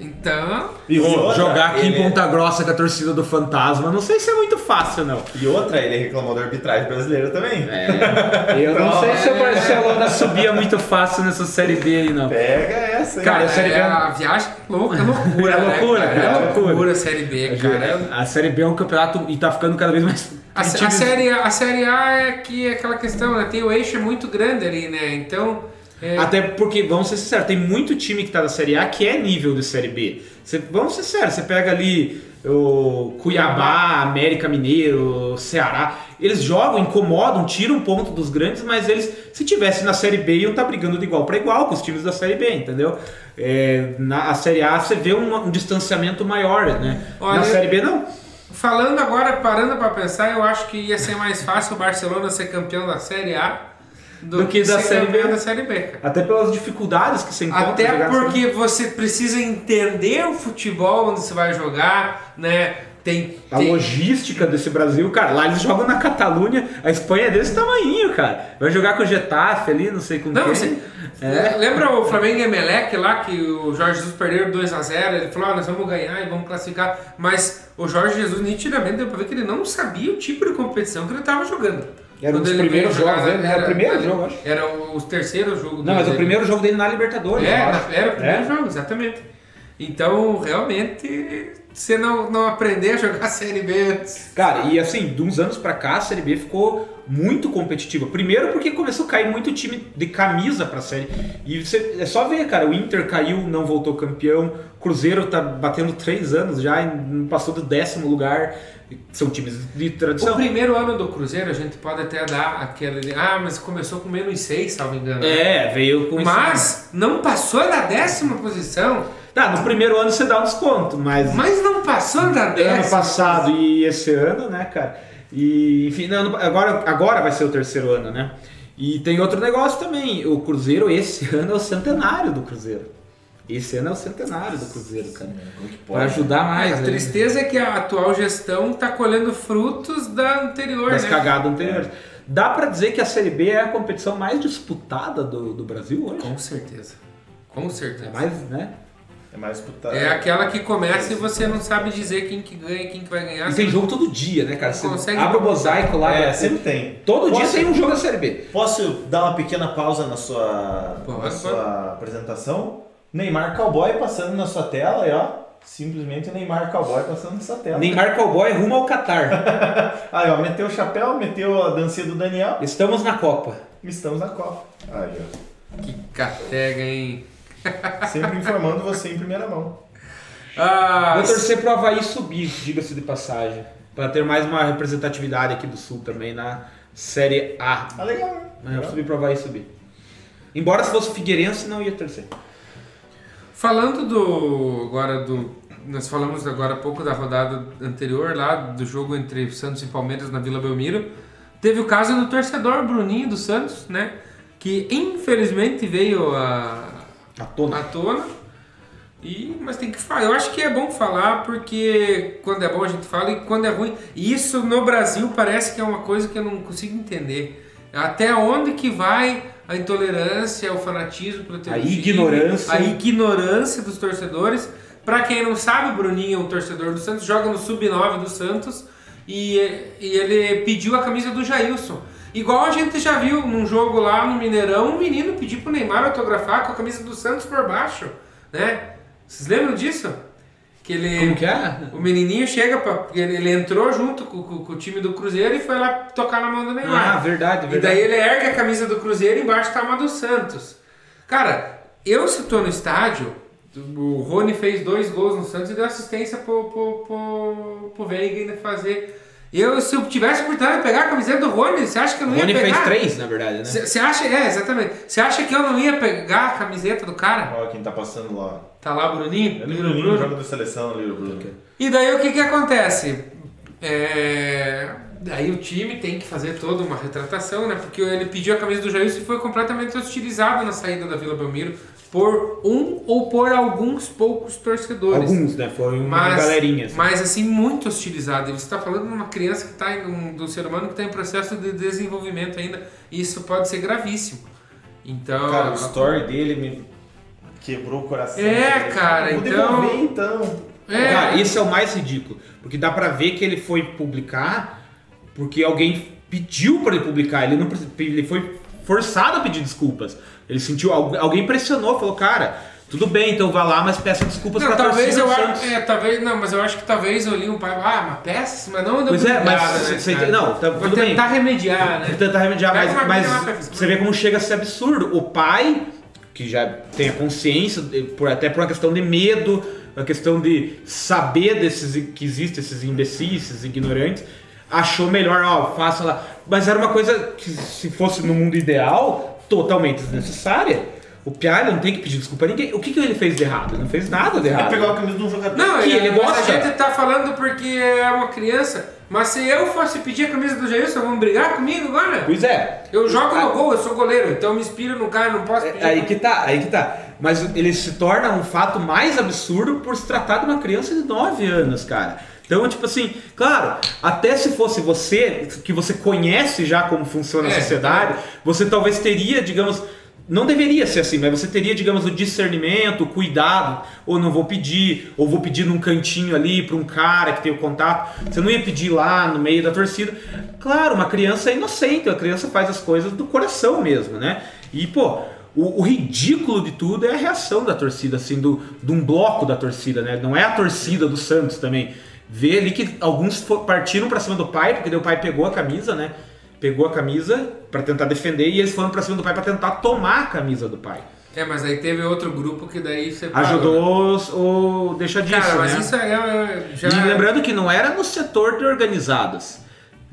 Então, E outra, Jogar aqui ele- em Ponta Grossa com a torcida do Fantasma, não sei se é muito fácil, não. E outra, ele reclamou da arbitragem brasileira também. Eu não Então, sei se o é. Barcelona subia muito fácil nessa Série B aí, não. Pega essa, hein? Cara, a Série B é, é- a viagem é louca, é loucura, É né, loucura, cara? é é loucura. loucura a Série B, cara. A Série B é um campeonato e tá ficando cada vez mais. A, a, série, a Série A é que é aquela questão, né? Tem o eixo é muito grande ali, né? Então. É, Até porque, vamos ser sinceros, tem muito time que tá na Série A que é nível de Série B. Você- vamos ser sérios, você pega ali o Cuiabá, América Mineiro, Ceará. Eles jogam, incomodam, tiram ponto dos grandes, mas eles, se tivessem na Série B, iam estar brigando de igual para igual com os times da Série B, entendeu? É, na a Série A você vê um, um distanciamento maior, né? Olha, na Série B não. Falando agora, parando pra pensar, eu acho que ia ser mais fácil o Barcelona ser campeão da Série A do, Do que da Série B. da Série B, cara. Até pelas dificuldades que você encontra. Até jogar assim. porque você precisa entender o futebol onde você vai jogar, né? Tem, A tem- logística desse Brasil, cara, lá eles jogam na Catalunha, a Espanha é desse tamanho, cara. Vai jogar com o Getafe ali, não sei com Não, quem. você, É. lembra o Flamengo e Emelec lá que o Jorge Jesus perdeu 2x0? Ele falou: ah, nós vamos ganhar e vamos classificar. Mas o Jorge Jesus nitidamente deu pra ver que ele não sabia o tipo de competição que ele estava jogando. Era um dos primeiros jogos dele, né? Era o primeiro jogo, acho. Era o, o terceiro jogo Não, mas o dele. primeiro jogo dele na Libertadores. É, acho. era o primeiro É. jogo, exatamente. Então, realmente, você não, não aprender a jogar Série B antes. Cara, e assim, de uns anos pra cá, a Série B ficou muito competitiva. Primeiro porque começou a cair muito time de camisa pra Série. E você, é só ver, cara, o Inter caiu, não voltou campeão. Cruzeiro tá batendo três anos já, e não passou do décimo lugar. São times de O tradição. primeiro ano do Cruzeiro, a gente pode até dar aquele. Ah, mas começou com menos 6, salvo engano. né? É, veio com isso. Mas não passou da décima posição. Tá, no primeiro ano você dá um desconto, mas, Mas não passou da décima. ano passado e esse ano, né, cara? E, enfim, não, agora, agora vai ser o terceiro ano, né? E tem outro negócio também. O Cruzeiro, esse ano é o centenário do Cruzeiro. Esse ano é o centenário do Cruzeiro, cara. Pra pode? ajudar mais, a né? tristeza é que a atual gestão está colhendo frutos da anterior, das né? cagadas anteriores. Dá pra dizer que a Série B é a competição mais disputada do, do Brasil hoje? Com certeza. Com certeza. É mais, né? É mais puta... É aquela que começa e você não sabe dizer quem que ganha e quem que vai ganhar. E tem jogo todo dia, né, cara? Você Consegue- abre o mosaico lá. É, né? sempre tem. Todo dia Posso- tem um jogo da Série B. Posso dar uma pequena pausa na sua, Pode, na pode. sua apresentação? Neymar Cowboy passando na sua tela aí, ó. Simplesmente Neymar Cowboy passando na sua tela. Neymar Cowboy rumo ao Qatar. Aí, ó, meteu o chapéu, meteu a dancinha do Daniel. Estamos na Copa. Estamos na Copa. Aí, ó. Que catega, hein? Sempre informando você em primeira mão. Ah, Vou torcer pro Havaí subir, diga-se de passagem. Pra ter mais uma representatividade aqui do Sul também na Série A. Ah, legal, né? Mas eu subir pro Havaí subir. Embora se fosse o Figueirense, não ia torcer. Falando do. Agora do. Nós falamos agora há pouco da rodada anterior lá, do jogo entre Santos e Palmeiras na Vila Belmiro. Teve o caso do torcedor Bruninho do Santos, né? Que infelizmente veio a, À tona. à tona. E, mas tem que falar. Eu acho que é bom falar porque quando é bom a gente fala e quando é ruim. E isso no Brasil parece que é uma coisa que eu não consigo entender. Até onde que vai a intolerância, o fanatismo pelo teu A time, ignorância. a ignorância dos torcedores. Pra quem não sabe, o Bruninho é um torcedor do Santos, joga no sub-9 do Santos e, e ele pediu a camisa do Jailson. Igual a gente já viu num jogo lá no Mineirão, um menino pedir pro Neymar autografar com a camisa do Santos por baixo, né? Vocês lembram disso? Que ele, Como que é? o menininho chega pra. Ele, ele entrou junto com, com- com o time do Cruzeiro e foi lá tocar na mão do Neymar. Ah, verdade, E verdade. daí ele ergue a camisa do Cruzeiro e embaixo tá uma do Santos. Cara, eu se tô no estádio, o Rony fez dois gols no Santos e deu assistência pro, pro, pro, pro Veiga ainda fazer. Eu, se eu tivesse oportunidade de pegar a camiseta do Rony, você acha que eu O não ia Rony pegar? fez três, na verdade, né? Você acha, é, exatamente. Você acha que eu não ia pegar a camiseta do cara? Ó, quem tá passando lá. Tá lá o Bruninho? É o Bruno. Bruninho, jogo da seleção ali, o Bruno. E daí o que que acontece? É, Daí o time tem que fazer toda uma retratação, né? Porque ele pediu a camisa do Jailson e foi completamente hostilizado na saída da Vila Belmiro por um ou por alguns poucos torcedores. Alguns, né? Foi uma Mas, galerinha. assim. mas assim, muito hostilizado. Ele está falando de uma criança que está em um, do ser humano que está em processo de desenvolvimento ainda. E isso pode ser gravíssimo. Então. Cara, o story dele me quebrou o coração. É, cara, Vou então- devolver, então. É, Cara, isso é o mais ridículo. Porque dá pra ver que ele foi publicar porque alguém pediu pra ele publicar. Ele, não, ele foi forçado a pedir desculpas. Ele sentiu. algu- Alguém pressionou, falou, cara, tudo bem, então vá lá, mas peça desculpas Não, pra talvez torcida eu acho. É, talvez. Não, mas eu acho que talvez eu li um pai. Ah, uma peça, mas não Pois é, mas né, você- não, tá- Vou tudo bem. tentar remediar, né? Vou tentar remediar, Pega mas, mas pra- você vê como chega a ser absurdo. O pai, que já tem a consciência, por, até por uma questão de medo, uma questão de saber desses que existem esses imbecis, esses ignorantes, achou melhor, ó, faça lá. Mas era uma coisa que, se fosse no mundo ideal, totalmente desnecessária. O Pialha não tem que pedir desculpa a ninguém. O que, que ele fez de errado? Ele não fez nada de Ele errado. pegou a camisa de um jogador. Não, Que ele, ele gosta. a gente tá falando porque é uma criança. Mas se eu fosse pedir a camisa do Jailson, vão brigar comigo agora? Pois é. Eu jogo no gol, eu sou goleiro, então eu me inspiro no cara, não posso pedir. É, Aí que tá, aí que tá. Mas ele se torna um fato mais absurdo por se tratar de uma criança de 9 anos, cara. Então, tipo assim, claro, até se fosse você, que você conhece já como funciona a É, sociedade, você talvez teria, digamos, não deveria ser assim, mas você teria, digamos, o discernimento, o cuidado, ou não vou pedir, ou vou pedir num cantinho ali para um cara que tem o contato. Você não ia pedir lá no meio da torcida. Claro, uma criança é inocente, a criança faz as coisas do coração mesmo, né? E, pô, o, o ridículo de tudo é a reação da torcida, assim, do, de um bloco da torcida, né? Não é a torcida do Santos também. Vê ali que alguns partiram pra cima do pai, porque daí o pai pegou a camisa, né? Pegou a camisa pra tentar defender e eles foram pra cima do pai pra tentar tomar a camisa do pai. É, mas aí teve outro grupo que daí separou. né? Ajudou os- o deixa disso, Cara, mas né? isso é, é- já. E lembrando que não era no setor de organizados.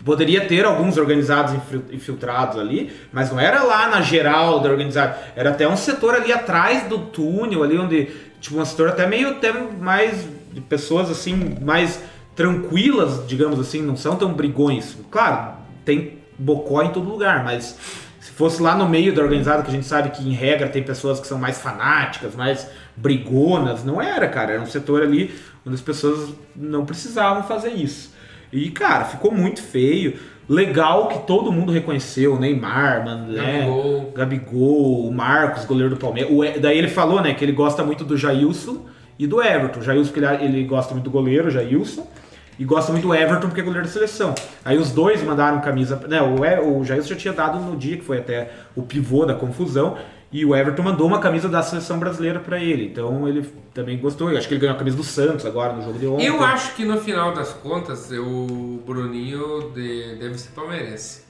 Poderia ter alguns organizados infil- infiltrados ali, mas não era lá na geral da organizada. Era até um setor ali atrás do túnel, ali onde. Tipo, um setor até meio até mais de pessoas assim, mais tranquilas, digamos assim, não são tão brigões. Claro, tem bocó em todo lugar, mas se fosse lá no meio da organizada, que a gente sabe que em regra tem pessoas que são mais fanáticas, mais brigonas, não era, cara. Era um setor ali onde as pessoas não precisavam fazer isso. E, cara, ficou muito feio. Legal que todo mundo reconheceu, o Neymar, mano, né? Gabigol. Gabigol, o Marcos, goleiro do Palmeiras. O daí ele falou, né, que ele gosta muito do Jailson e do Everton. Jailson, porque ele, gosta muito do goleiro, Jailson. E gosta muito do Everton porque é goleiro da seleção. Aí os dois mandaram camisa. Né, o, o Jailson já tinha dado no dia, que foi até o pivô da confusão. E o Everton mandou uma camisa da seleção brasileira pra ele. Então ele também gostou. Eu acho que ele ganhou a camisa do Santos agora no jogo de ontem. Eu acho que no final das contas, o Bruninho de- deve ser palmeirense.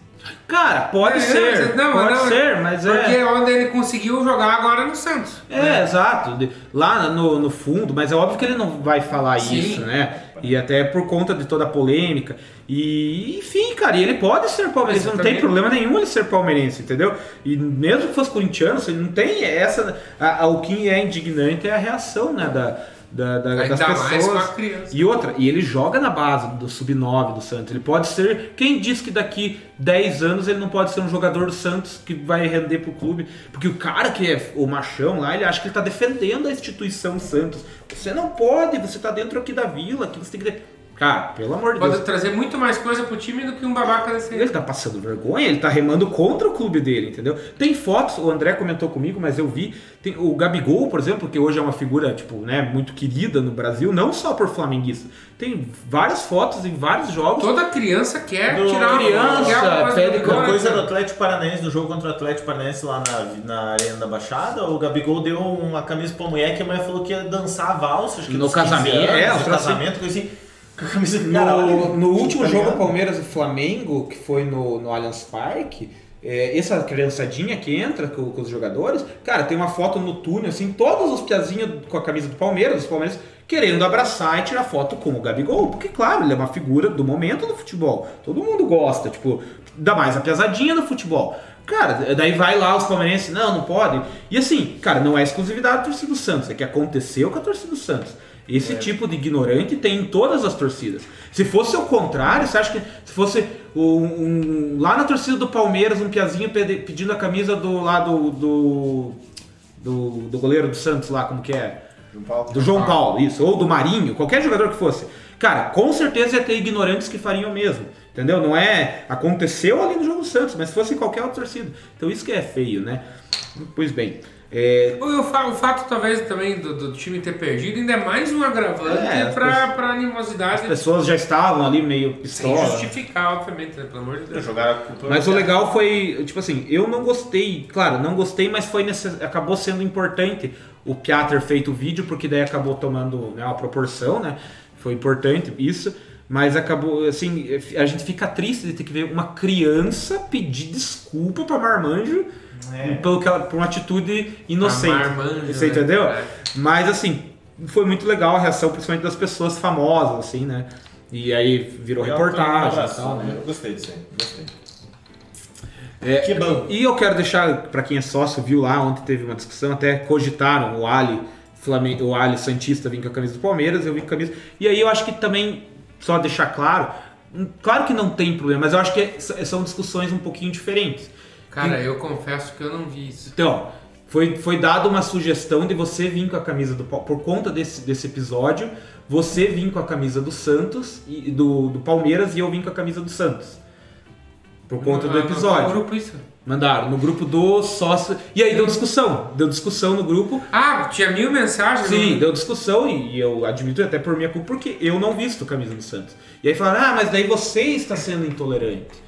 Cara, pode É, ser. não, pode não, ser, mas Porque é. é onde ele conseguiu jogar agora no Santos. É, exato. De- Lá no, no fundo, mas é óbvio que ele não vai falar Sim. isso, né? E até por conta de toda a polêmica. E, enfim, cara, e ele pode ser palmeirense, não tem problema nenhum ele ser palmeirense, entendeu? E mesmo que fosse corintiano, você não tem essa. a- a- o que é indignante é a reação, né? Da, da, da- das pessoas. E outra, e ele joga na base do sub-9 do Santos. Ele pode ser. Quem diz que daqui 10 anos ele não pode ser um jogador do Santos que vai render pro clube? Porque o cara que é o machão lá, ele acha que ele tá defendendo a instituição Santos. Você não pode, você tá dentro aqui da vila, que você tem que. Cara, pelo amor de Pode Deus. trazer muito mais coisa pro time do que um babaca desse Ele tá passando vergonha, ele tá remando contra o clube dele, entendeu? Tem fotos, o André comentou comigo, mas eu vi. Tem o Gabigol, por exemplo, que hoje é uma figura, tipo, né, muito querida no Brasil, não só por flamenguista. Tem várias fotos em vários jogos. Toda criança quer Do tirar uma criança, coisa pede do Uma coisa do Atlético Paranaense, do jogo contra o Atlético Paranaense lá na, na Arena da Baixada, o Gabigol deu uma camisa pra mulher que a mulher falou que ia dançar a valsa, acho que No dos 15 casamento, anos, é, no troço casamento, coisa assim, com a camisa do No, no último tá jogo? Palmeiras e Flamengo, que foi no, no Allianz Parque, é, essa criançadinha que entra com, com os jogadores, cara, tem uma foto no túnel, assim, todos os piazinhos com a camisa do Palmeiras, os Palmeiras querendo abraçar e tirar foto com o Gabigol, porque, claro, ele é uma figura do momento do futebol. Todo mundo gosta, tipo, dá mais a piazadinha do futebol. Cara, daí vai lá os palmeirenses, não, não pode. E assim, cara, não é exclusividade da torcida do Santos, é que aconteceu com a torcida do Santos. Esse É. tipo de ignorante tem em todas as torcidas. Se fosse o contrário, você acha que se fosse um, um- lá na torcida do Palmeiras, um piazinho pedindo a camisa do lado do, do, do goleiro do Santos lá, como que é? João Paulo. Do João Paulo, isso, ou do Marinho, qualquer jogador que fosse. Cara, com certeza ia ter ignorantes que fariam o mesmo. Entendeu? Não é. Aconteceu ali no jogo do Santos, mas se fosse em qualquer outra torcida. Então isso que é feio, né? Pois bem. É, O, o fa- o fato, talvez, também do, do time ter perdido ainda é mais um agravante É, pra, pessoas- pra animosidade as pessoas já estavam ali meio sem pistola. justificar, obviamente, né? Pelo amor de Deus. Jogaram Mas o legal foi, tipo assim, eu não gostei, claro, não gostei, mas foi necess... acabou sendo importante o Piá ter feito o vídeo, porque daí acabou tomando né, uma proporção, né? Foi importante isso, mas acabou, assim, a gente fica triste de ter que ver uma criança pedir desculpa pra Marmanjo É. pelo que ela, por uma atitude inocente. Marmanjo, Você né? entendeu? É. Mas assim, foi muito legal a reação, principalmente das pessoas famosas, assim, né? E aí virou reportagem e tal, né? Eu gostei disso aí. Gostei. É, Que bom. E eu quero deixar, pra quem é sócio, viu lá, ontem teve uma discussão, até cogitaram o Ali, Flamengo, o Ali Santista vir com a camisa do Palmeiras, eu vim com a camisa. E aí eu acho que também, só deixar claro, hum, claro que não tem problema, mas eu acho que é- são discussões um pouquinho diferentes. Cara, eu confesso que eu não vi isso. Então, foi, foi dada uma sugestão de você vir com a camisa do por conta desse, desse episódio, você vir com a camisa do Santos e do, do Palmeiras e eu vim com a camisa do Santos. Por conta do Ah, no- episódio. grupo isso. Mandaram no grupo do sócio. E aí deu discussão. Deu discussão no grupo. Ah, tinha mil mensagens? Sim, no- deu discussão e, e eu admito até por minha culpa, porque eu não visto camisa do Santos. E aí falaram, ah, mas daí você está sendo intolerante.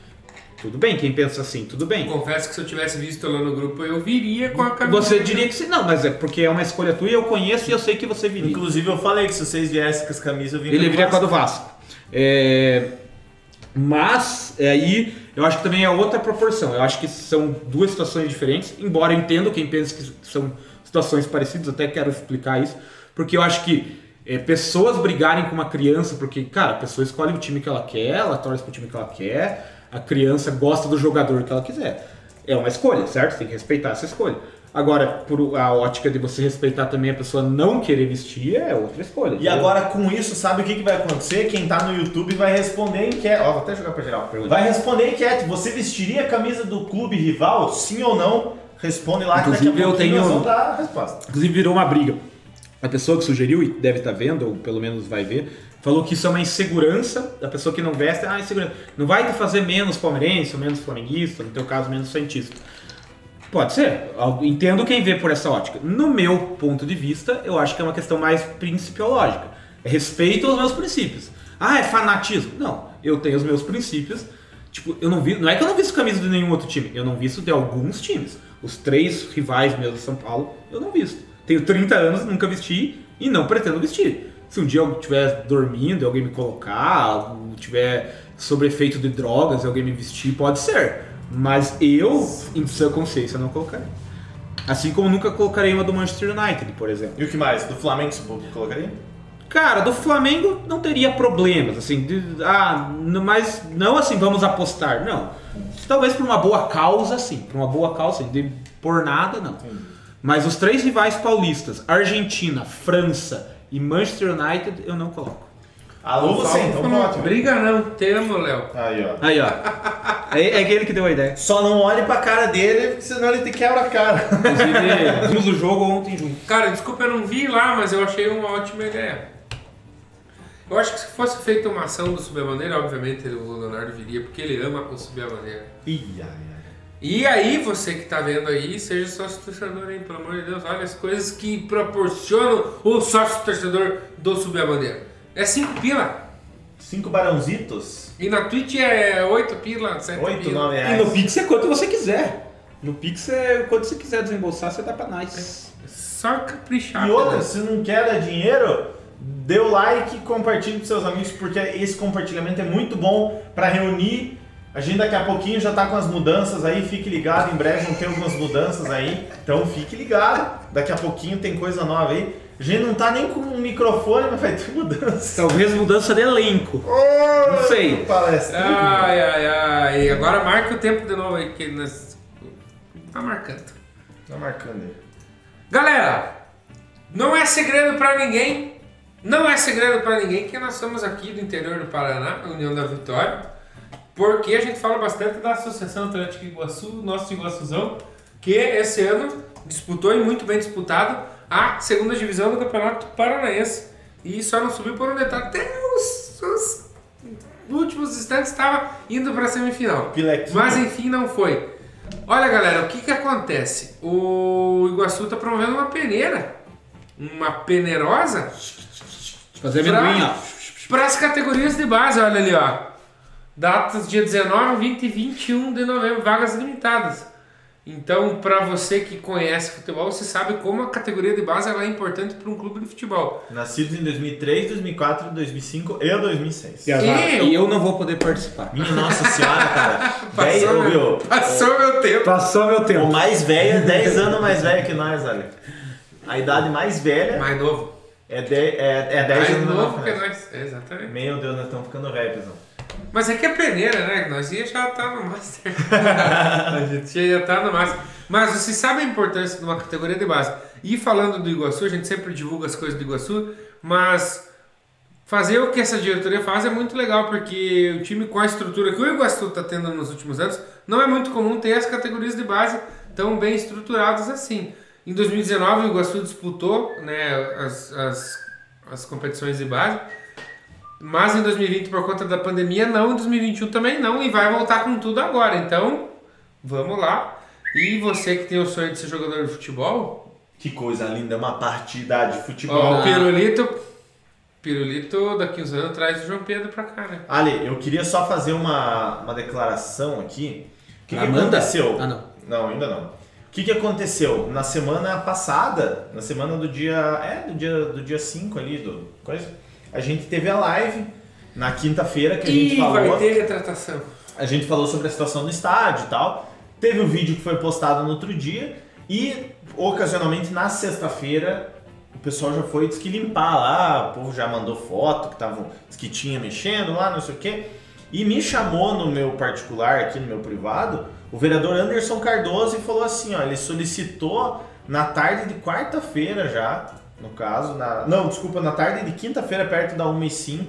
Tudo bem, quem pensa assim, tudo bem. Confesso que se eu tivesse visto lá no grupo, eu viria com a camisa. Você diria que sim, não, mas é porque é uma escolha tua e eu conheço e eu sei que você viria. Inclusive eu falei que se vocês viessem com as camisas, eu vim Ele viria com a do Vasco. É, Mas é, aí eu acho que também é outra proporção. Eu acho que são duas situações diferentes, embora eu entendo quem pensa que são situações parecidas, até quero explicar isso, porque eu acho que é, pessoas brigarem com uma criança, porque, cara, a pessoa escolhe o time que ela quer, ela torce pro time que ela quer, a criança gosta do jogador que ela quiser. É uma escolha, certo? Tem que respeitar essa escolha. Agora, por a ótica de você respeitar também a pessoa não querer vestir, é outra escolha. E entendeu? agora com isso, sabe o que, que vai acontecer? Quem tá no YouTube vai responder a enquete. Ó, vou até jogar pra geral. Pergunta. Vai responder a enquete. Você vestiria a camisa do clube rival? Sim ou não? Responde lá que daqui a Inclusive, eu tenho- nós vamos dar a resposta. Inclusive virou uma briga. A pessoa que sugeriu, e deve estar vendo, ou pelo menos vai ver, falou que isso é uma insegurança da pessoa que não veste. Ah, insegurança. Não vai te fazer menos palmeirense, ou menos flamenguista, no teu caso, menos santista. Pode ser. Entendo quem vê por essa ótica. No meu ponto de vista, eu acho que é uma questão mais principiológica. É respeito aos meus princípios. Ah, é fanatismo. Não, eu tenho os meus princípios. Tipo, eu não vi, não é que eu não visto camisa de nenhum outro time, eu não visto de alguns times. Os três rivais meus de São Paulo, eu não visto. Tenho 30 anos, nunca vesti e não pretendo vestir. Se um dia eu estiver dormindo e alguém me colocar, tiver sob efeito de drogas e alguém me vestir, pode ser. Mas eu, em sua consciência, não colocarei. Assim como nunca colocarei uma do Manchester United, por exemplo. E o que mais? Do Flamengo você colocaria? Cara, do Flamengo não teria problemas, assim, de- ah, mas não assim, vamos apostar, não. Talvez por uma boa causa, sim, por uma boa causa, assim, de por nada, não. Mas os três rivais paulistas, Argentina, França e Manchester United, eu não coloco. Alô você, então vote. Briga não, temo, Léo. Aí, ó. Aí, ó. É, é aquele que deu a ideia. Só não olhe pra cara dele, porque senão ele te quebra a cara. Inclusive, vimos o jogo ontem junto. Cara, desculpa, eu não vi lá, mas eu achei uma ótima ideia. Eu acho que se fosse feita uma ação do Subir a Bandeira, obviamente o Leonardo viria, porque ele ama o Subir a Bandeira. Ih, ai, ai. E aí, você que tá vendo aí, seja sócio torcedor, hein? Pelo amor de Deus, olha as coisas que proporcionam o sócio torcedor do Subir a Bandeira. É 5 pila. Cinco barãozitos? E na Twitch é 8 pila, 7 Oito, pila. nove E reais. no Pix é quanto você quiser. No Pix é quanto você quiser desembolsar, você dá pra nós. Só caprichar. E outra, né? se não quer dar dinheiro, dê o like e compartilhe com seus amigos, porque esse compartilhamento é muito bom pra reunir. A gente daqui a pouquinho já tá com as mudanças aí, fique ligado, em breve vão ter algumas mudanças aí, então fique ligado. Daqui a pouquinho tem coisa nova aí. A gente não tá nem com um microfone, mas vai ter mudança. Talvez mudança de elenco. Não sei. Palestra. Ai, ai, ai. Agora marca o tempo de novo aí, que nós... Tá marcando. Tá marcando aí. Galera, não é segredo pra ninguém. Não é segredo para ninguém que nós somos aqui do interior do Paraná, União da Vitória, porque a gente fala bastante da Associação Atlética Iguaçu, nosso Iguaçuzão, que esse ano disputou e muito bem disputado a segunda divisão do Campeonato Paranaense e só não subiu por um detalhe. Até os, os últimos instantes estava indo para a semifinal. Pilequinho. Mas enfim, não foi. Olha, galera, o que que acontece? O Iguaçu está promovendo uma peneira, uma penerosa, Fazer amendoim, ó. para as categorias de base, olha ali, ó. Datas dia 19, 20 e 21 de novembro, vagas limitadas. Então, para você que conhece futebol, você sabe como a categoria de base ela é importante para um clube de futebol. Nascidos em 2003, 2004, 2005 e 2006. E. E eu- E eu não vou poder participar. Minha nossa senhora, cara. Passou, Velho, meu, passou meu tempo. Passou meu O tempo. mais velho é 10 anos mais velho que nós, olha. A idade mais velha Mais novo. é, de, é, é 10 Mais anos mais novo que nós. Exatamente. Meu Deus, nós estamos ficando velhos, pessoal. Mas é que é peneira, né? Nós ia já tá no Master. a gente já tá no Master. Mas você sabe a importância de uma categoria de base. E falando do Iguaçu, a gente sempre divulga as coisas do Iguaçu, mas fazer o que essa diretoria faz é muito legal, porque o time com a estrutura que o Iguaçu está tendo nos últimos anos, não é muito comum ter as categorias de base tão bem estruturadas assim. Em 2019, o Iguaçu disputou né, as, as, as competições de base, mas em 2020, por conta da pandemia, não. Em 2021 também não. E vai voltar com tudo agora. Então, vamos lá. E você que tem o sonho de ser jogador de futebol, Que coisa linda, é uma partida de futebol. ó, o Pirulito. Pirulito, daqui uns anos, traz o João Pedro pra cá, né? Ali, eu queria só fazer uma, uma declaração aqui. O que, que aconteceu? Ah, não. Não, ainda não. O que, que aconteceu? Na semana passada, na semana do dia. É, do dia, do dia 5 ali, do. Coisa. A gente teve a live na quinta-feira que a gente falou. vai ter retratação. A gente falou sobre a situação do estádio e tal. Teve o vídeo que foi postado no outro dia. E, ocasionalmente, na sexta-feira, o pessoal já foi diz que limpar lá. O povo já mandou foto que tava, que tinha mexendo lá, não sei o quê. E me chamou no meu particular, aqui no meu privado, o vereador Anderson Cardoso e falou assim: ó, ele solicitou na tarde de quarta-feira já, no caso, na, não, desculpa, na tarde de quinta-feira, perto da 1h05,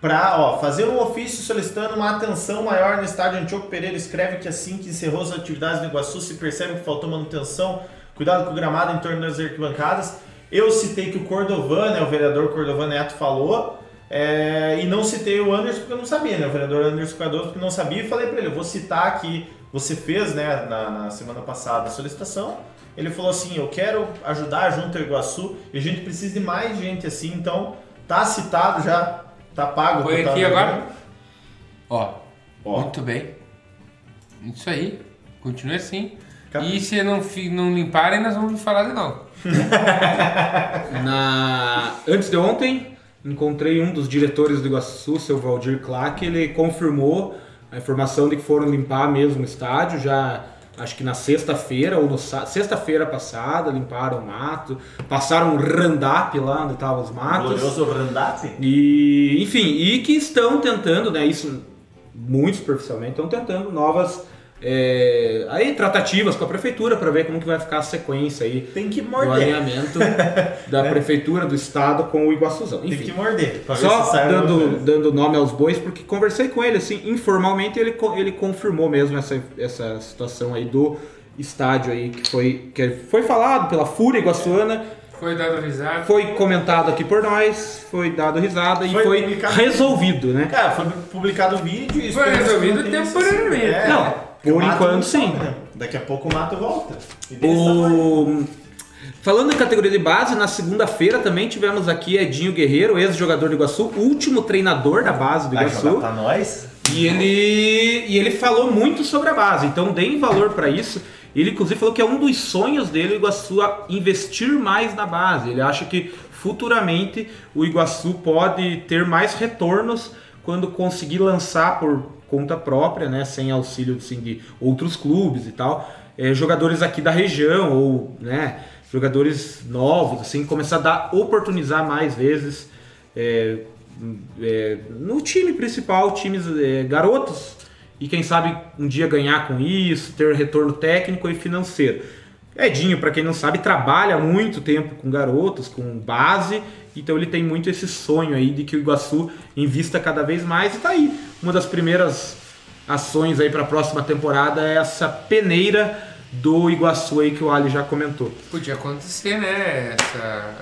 para ó, fazer um ofício solicitando uma atenção maior no estádio Antioco Pereira. Escreve que assim que encerrou as atividades do Iguaçu, se percebe que faltou manutenção, cuidado com o gramado em torno das arquibancadas. Eu citei que o Cordovan, né, o vereador Cordovan Neto falou, é, e não citei o Anderson porque eu não sabia, né, o vereador Anderson Cardoso porque não sabia, e falei para ele, eu vou citar aqui, você fez, né, na, na semana passada a solicitação, ele falou assim, eu quero ajudar junto ao Iguaçu, e a gente precisa de mais gente assim, então tá citado já, tá pago. Tava aqui agora. Ó, Ó. muito bem. Isso aí. Continue assim. Cap- E se não, não limparem, nós vamos falar de novo. Na... Antes de ontem, encontrei um dos diretores do Iguaçu, seu Valdir Clark, ele confirmou a informação de que foram limpar mesmo o estádio, já acho que na sexta-feira ou no sexta-feira passada, limparam o mato, passaram um randap lá onde estavam os matos. Glorioso Randap. E, enfim, e que estão tentando, né, isso muito superficialmente, estão tentando novas é, aí, tratativas com a prefeitura para ver como que vai ficar a sequência aí Tem que do morder. alinhamento da prefeitura do estado com o Iguaçuzão. Tem Enfim, que morder. só dando, dando nome aos bois, porque conversei com ele assim, informalmente, ele, ele confirmou mesmo essa, essa situação aí do estádio aí que foi, que foi falado pela Fúria Iguaçuana, Foi dado risada. foi comentado aqui por nós, foi dado risada e Foi foi publicado. resolvido, né? Cara, foi publicado o vídeo e Foi resolvido temporariamente. É, Não, por enquanto, sim. sobe, né? Daqui a pouco o mato volta. O... Falando em categoria de base, na segunda-feira também tivemos aqui Edinho Guerreiro, ex-jogador do Iguaçu, último treinador da base do Vai Iguaçu. pra nós? E ele, e ele falou muito sobre a base, então deem valor para isso. Ele inclusive falou que é um dos sonhos dele o Iguaçu investir mais na base. Ele acha que futuramente o Iguaçu pode ter mais retornos quando conseguir lançar por conta própria, né, sem auxílio assim, de outros clubes e tal, eh, jogadores aqui da região ou né, jogadores novos, assim, começar a dar oportunizar mais vezes é, é, no time principal, times é, garotos, e quem sabe um dia ganhar com isso, ter retorno técnico e financeiro. Edinho, para quem não sabe, trabalha muito tempo com garotos, com base, Então ele tem muito esse sonho aí de que o Iguaçu invista cada vez mais e tá aí. Uma das primeiras ações aí para a próxima temporada é essa peneira do Iguaçu aí que o Ali já comentou. Podia acontecer, né? Essa...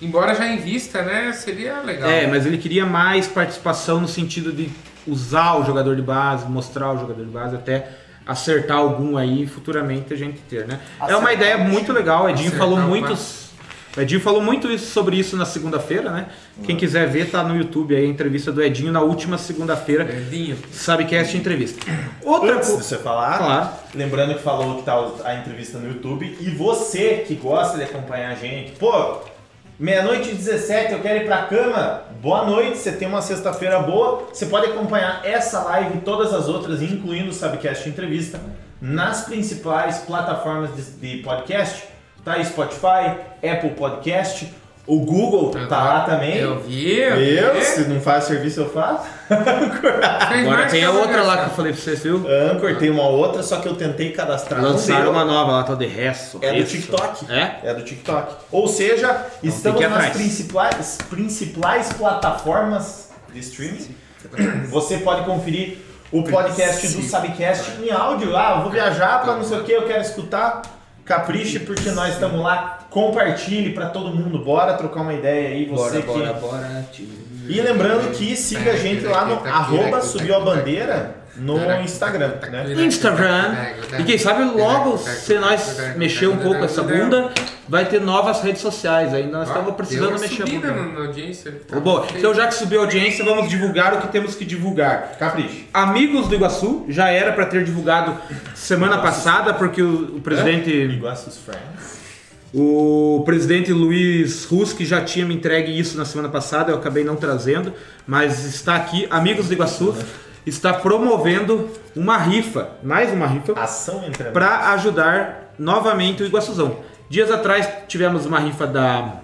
Embora já invista, né? Seria legal. É, mas ele queria mais participação no sentido de usar o jogador de base, mostrar o jogador de base até acertar algum aí futuramente a gente ter, né? é uma Acertar ideia muito legal. O Edinho Acertar falou muitos o Edinho falou muito isso, sobre isso na segunda-feira, né? Quem quiser ver, tá no YouTube aí a entrevista do Edinho na última segunda-feira. Edinho. Sabecast entrevista. Outra Antes de você falar, Claro. lembrando que falou que tá a entrevista no YouTube e você que gosta de acompanhar a gente, pô, meia-noite e 17 eu quero ir pra cama. Boa noite, você tem uma sexta-feira boa. Você pode acompanhar essa live e todas as outras, incluindo o Subcast Entrevista, nas principais plataformas de podcast. Tá aí Spotify, Apple Podcast, o Google tá lá também. Eu vi, eu. Eu, se não faz serviço, eu faço. Agora tem a outra lá que eu falei pra vocês, viu? Anchor tem uma outra, só que eu tentei cadastrar. Lançaram uma nova lá, tal de resto. É do Isso. TikTok. É? É do TikTok. Ou seja, estamos nas atrás. principais, principais plataformas de streaming. Você pode conferir o podcast do Sabcast em áudio. Ah, eu vou viajar para não sei o que, eu quero escutar. Capriche, porque nós estamos lá. Compartilhe para todo mundo. Bora trocar uma ideia aí. Você que... bora. E lembrando que siga a gente lá no arroba subiu a bandeira no Instagram, né? Instagram. E quem sabe logo, se nós mexer um pouco essa bunda, vai ter novas redes sociais. Ainda nós estamos precisando mexer a subida bunda. no- na audiência. Ô, Bom, então já que subiu a audiência, vamos divulgar o que temos que divulgar. Capriche. Amigos do Iguaçu, já era para ter divulgado semana passada, porque o, o presidente, Iguaçu's Friends. o presidente Luiz Ruski já tinha me entregue isso na semana passada, eu acabei não trazendo, mas está aqui, Amigos do Iguaçu está promovendo uma rifa, mais uma rifa, para ajudar novamente o Iguaçuzão. Dias atrás tivemos uma rifa da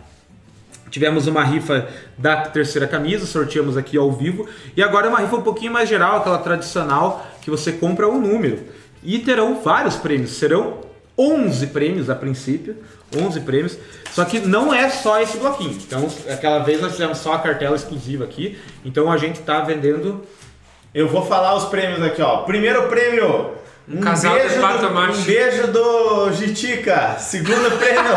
tivemos uma rifa da terceira camisa, sorteamos aqui ao vivo e agora é uma rifa um pouquinho mais geral, aquela tradicional que você compra um número e terão vários prêmios, serão 11 prêmios a princípio, 11 prêmios. Só que não é só esse bloquinho. Então, aquela vez nós fizemos só a cartela exclusiva aqui. Então a gente tá vendendo Eu vou falar os prêmios aqui, ó. Primeiro prêmio. Um casal de do, patomate. um beijo do Jitica. Segundo prêmio,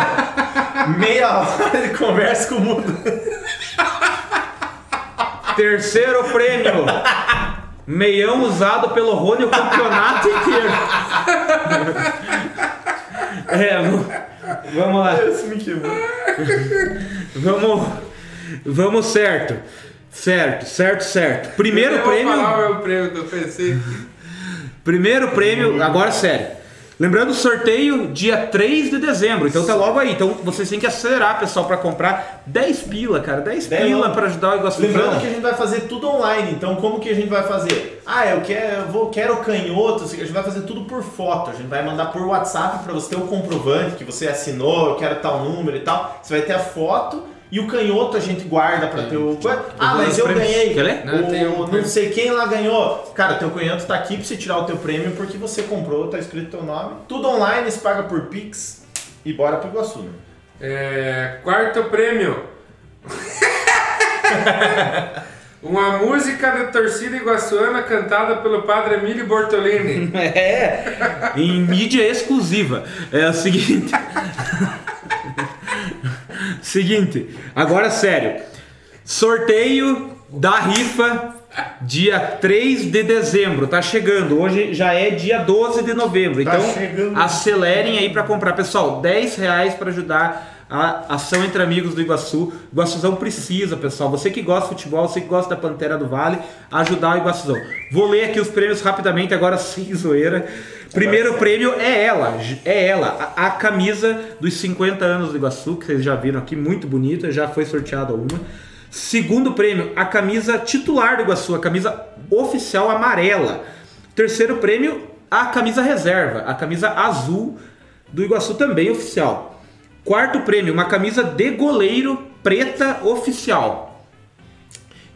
meia hora de conversa com o mundo. Terceiro prêmio. Meião usado pelo Rony o campeonato inteiro. É, vamos lá. Isso me quebrou. Vamos, vamos certo. Certo, certo, certo. Primeiro Eu prêmio. falar o meu prêmio do PC. Primeiro prêmio, agora sério. Lembrando sorteio dia 3 de dezembro, então tá logo aí. Então vocês têm que acelerar, pessoal, pra comprar 10 pila, cara. 10 Dez pila pra ajudar o Iguaçu. Lembrando que a gente vai fazer tudo online, então como que a gente vai fazer? Ah, eu quero, eu vou, quero canhoto, a gente vai fazer tudo por foto, a gente vai mandar por WhatsApp para você ter o comprovante que você assinou, eu quero tal número e tal. Você vai ter a foto e o canhoto a gente guarda para ter o. Ah, vou mas eu ganhei. Quer ler? Não, o, um não sei quem lá ganhou. Cara, teu canhoto tá aqui pra você tirar o teu prêmio porque você comprou, tá escrito teu nome. Tudo online, se paga por Pix e bora pro Iguaçu, né? É, quarto prêmio. Uma música da torcida iguaçuana cantada pelo padre Emílio Bortolini. É, em mídia exclusiva. É o seguinte. seguinte, agora sério. Sorteio da rifa dia 3 de dezembro. Tá chegando. Hoje já é dia 12 de novembro. Tá Então chegando. acelerem aí para comprar. Pessoal, 10 reais para ajudar a ação entre amigos do Iguaçu. Iguaçuzão precisa, pessoal. Você que gosta de futebol, você que gosta da Pantera do Vale, ajudar o Iguaçuzão. Vou ler aqui os prêmios rapidamente, agora sem zoeira. Primeiro prêmio é ela, é ela, a, a camisa dos 50 anos do Iguaçu, que vocês já viram aqui, muito bonita, já foi sorteada uma. Segundo prêmio, a camisa titular do Iguaçu, a camisa oficial amarela. Terceiro prêmio, a camisa reserva, a camisa azul do Iguaçu também oficial. Quarto prêmio, uma camisa de goleiro preta oficial.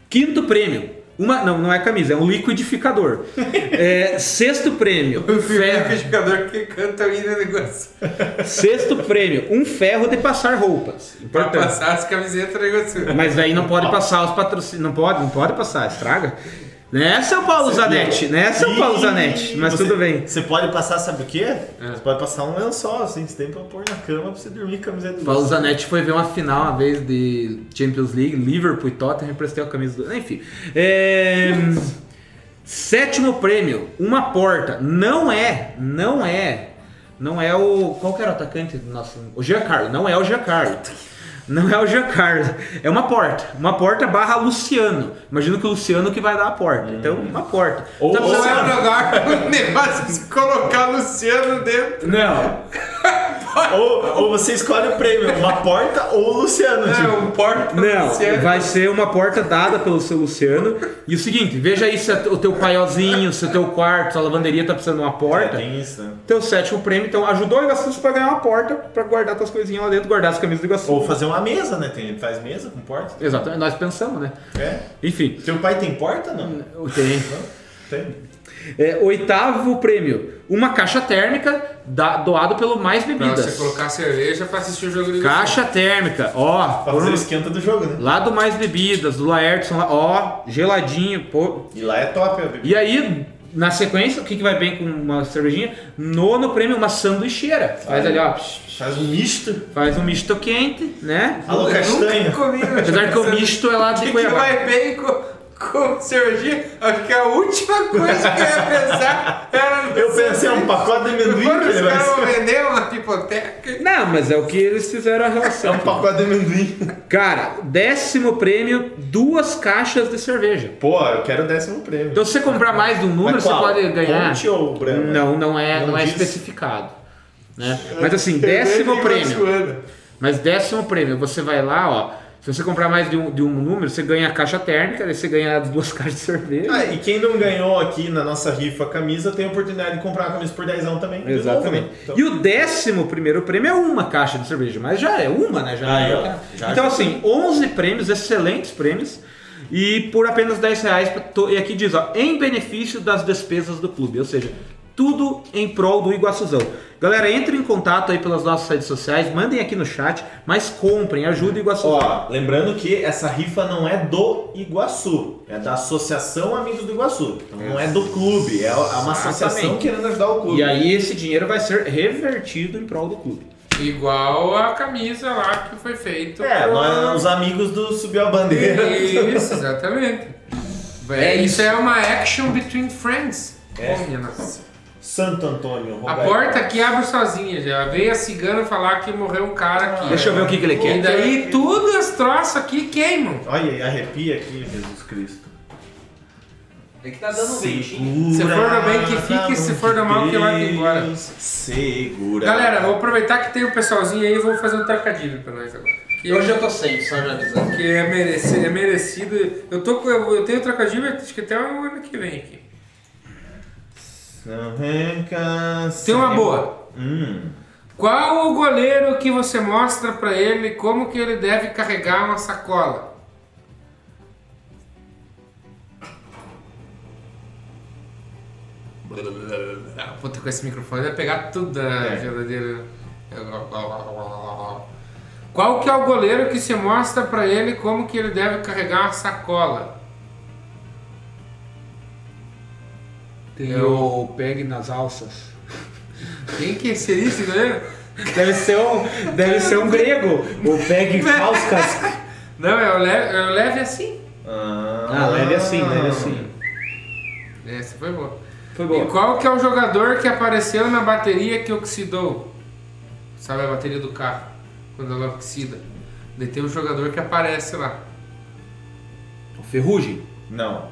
Quinto prêmio, Uma, não, não é camisa, é um liquidificador. É, sexto prêmio, um ferro. liquidificador que canta o hino do Iguaçu. Sexto prêmio, um ferro de passar roupas. Pra Importante. passar as camisetas do Iguaçu. Mas aí não pode passar os patrocínios. Não pode, não pode passar, estraga. Né, seu Paulo Zanetti? Né, seu Paulo Ih, Zanetti? Mas você- tudo bem. Você pode passar, sabe o quê? É. Você pode passar um lençol, assim, você tem pra pôr na cama pra você dormir com a camiseta do Paulo Zanetti foi ver uma final uma vez de Champions League, Liverpool e Tottenham, emprestei a camisa do. Enfim. É, Sétimo prêmio, uma porta. Não é, não é. Não é o. Qual que era o atacante do nosso. O Giancarlo. Não é o Giancarlo. Não é o Giancarlo. É uma porta. Uma porta barra Luciano. Imagino que o Luciano que vai dar a porta. Então, uma porta. Ou- Tá ou- é o negócio de colocar Luciano dentro. Não. Ou, ou você escolhe o prêmio, uma porta ou o Luciano. É, tipo. um porta Não, Luciano. vai ser uma porta dada pelo seu Luciano. E o seguinte, veja aí se o teu paiozinho, se o teu quarto, sua lavanderia tá precisando de uma É, porta. tem isso, né? Teu sétimo prêmio, então ajudou o Iguaçu pra ganhar uma porta pra guardar tuas coisinhas lá dentro, guardar as camisas do Iguaçu. Ou fazer uma mesa, né? Tem faz mesa com porta. Exatamente, nós pensamos, né? É. Enfim, Seu pai tem porta, não? tem. Não? Tem. É, oitavo prêmio, uma caixa térmica da- doado pelo Mais Pra Bebidas. você colocar cerveja pra assistir o jogo do. Caixa térmica, ó. Pra fazer o esquenta do jogo, né? lá do Mais Bebidas, do Laertson, lá, ó, geladinho, pô, E lá é top a bebida. E aí, na sequência, o que, que vai bem com uma cervejinha? Nono prêmio, uma sanduicheira. Faz ali, ó. Faz um misto. Faz um misto quente, né? Alô, castanha. Comi? Apesar que o misto é lá de que, que Cuiabá. vai bem com, com cervejinha? Acho que a última coisa que eu ia pensar era no Eu pensei, é um pacote de amendoim que ele vai ser. vender uma pipoteca. Não, mas é o que eles fizeram a É relação. um pacote de amendoim. Cara, décimo prêmio, duas caixas de cerveja. Pô, eu quero o décimo prêmio. Então, se você comprar mais de um número, Mas você qual? pode ganhar. Ponte ou Brahma? Não, não é, Não não, é diz? especificado. Né? Mas assim, décimo prêmio. Mas décimo prêmio, você vai lá, ó. Se você comprar mais de um, de um número, você ganha a caixa térmica, daí você ganha as duas caixas de cerveja. Ah, e quem não ganhou aqui na nossa rifa camisa tem a oportunidade de comprar uma camisa por 10 também. Exatamente. novo, né? Então- E o décimo primeiro prêmio é uma caixa de cerveja, mas já é uma, né? Já Aí, é. ó, já então, ajuda. assim, 11 prêmios, excelentes prêmios. E por apenas 10 reais, e aqui diz, ó, em benefício das despesas do clube. Ou seja, tudo em prol do Iguaçuzão. Galera, entre em contato aí pelas nossas redes sociais, mandem aqui no chat, mas comprem, ajudem o Iguaçuzão. Ó, lembrando que essa rifa não é do Iguaçu, é da Associação Amigos do Iguaçu. Então não é do clube, é uma associação querendo ajudar o clube. E aí esse dinheiro vai ser revertido em prol do clube. Igual a camisa lá que foi feito. É, por- nós, os amigos do Subiu a Bandeira. Isso, exatamente. É isso isso. é uma action between friends. É. Oh, minha nossa. Santo Antônio. A porta aqui abre sozinha já. Veio a cigana falar que morreu um cara aqui. Deixa eu ver o que, que ele E quer. daí tudo as troças aqui queimam. Olha, aí, arrepia aqui, Jesus Cristo. É que tá Segura Se for do bem que fique, se for do de mal que vai embora. Segura. Galera, vou aproveitar que tem um pessoalzinho aí e vou fazer um trocadilho pra nós agora. Que, Hoje eu tô sem, só já avisando. que é, merecido, é merecido. Eu, tô, eu, eu tenho trocadilho acho que até o ano que vem aqui. Tem uma boa. Hum. Qual o goleiro que você mostra pra ele como que ele deve carregar uma sacola? Puta, com esse microfone vai pegar tudo da É. geladeira. Qual que é o goleiro que você mostra pra ele como que ele deve carregar uma sacola? Tem Eu- o pegue nas alças. Quem que seria esse goleiro? Deve ser um, deve ser um grego. O pegue falsas. Não, é o leve, é o leve assim. Ah, leve assim, leve assim. Essa foi boa. Foi E boa. qual que é o jogador que apareceu na bateria que oxidou? Sabe a bateria do carro? Quando ela oxida. Daí tem um jogador que aparece lá. O Ferrugem. Não.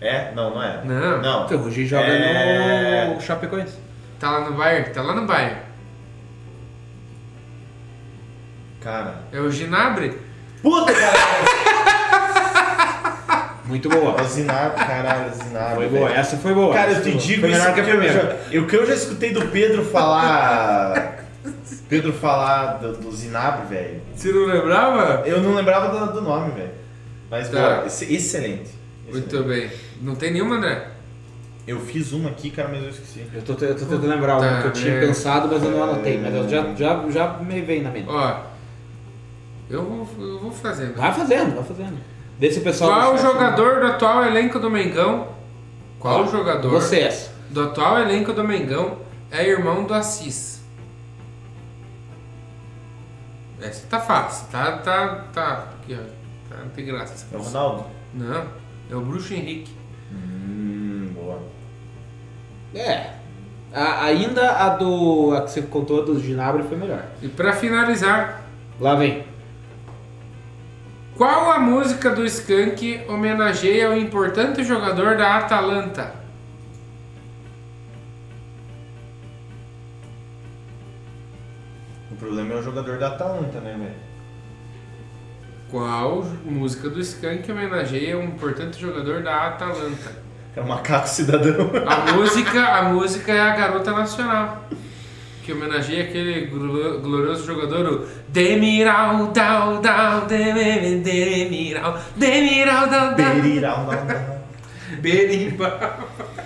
É? Não, não é. Não. O Não. Ferrugem joga É. no Chapecoense. Tá lá no Bayern? Tá lá no Bayern. Cara. É o Ginabre? Puta, caralho. Muito boa. É o Zinabre, caralho, Zinabre. Foi velho. boa, essa foi boa. Cara, eu te digo Foi isso que a porque eu já, eu, que eu já escutei do Pedro falar. Pedro falar do, do Zinabre, velho. Você não lembrava? Eu não lembrava do, do nome, velho. Mas Tá. boa, ex- excelente. Muito bem. Não tem nenhuma, André? Eu fiz uma aqui, cara, mas eu esqueci. Eu tô, eu tô tentando lembrar Tá, uma que eu tinha é. pensado, mas eu não anotei. Mas eu já, já, já me veio na mente. Ó. Eu vou, eu vou fazendo. Vai fazendo, vai fazendo. Vê se o pessoal. Qual jogador do atual elenco do Mengão? Qual o jogador Vocês. do atual elenco do Mengão é irmão do Assis? Essa tá fácil, tá, tá, tá. Aqui, ó. Tá, não tem graça. É o Ronaldo? Não, é o Bruxo Henrique. É. A- ainda a do. A que você contou do Ginabre foi melhor. E pra finalizar, Lá vem. qual a música do Skank homenageia o importante jogador da Atalanta? O problema é o jogador da Atalanta, né, velho? Qual música do Skank homenageia um importante jogador da Atalanta? É o macaco cidadão. A música, a música é a Garota Nacional. Que homenageia aquele glo- glorioso jogador, o Demiral, Dal, Dal, Demi- Demiral, Demiral, Dal, Dal, não. Berimba.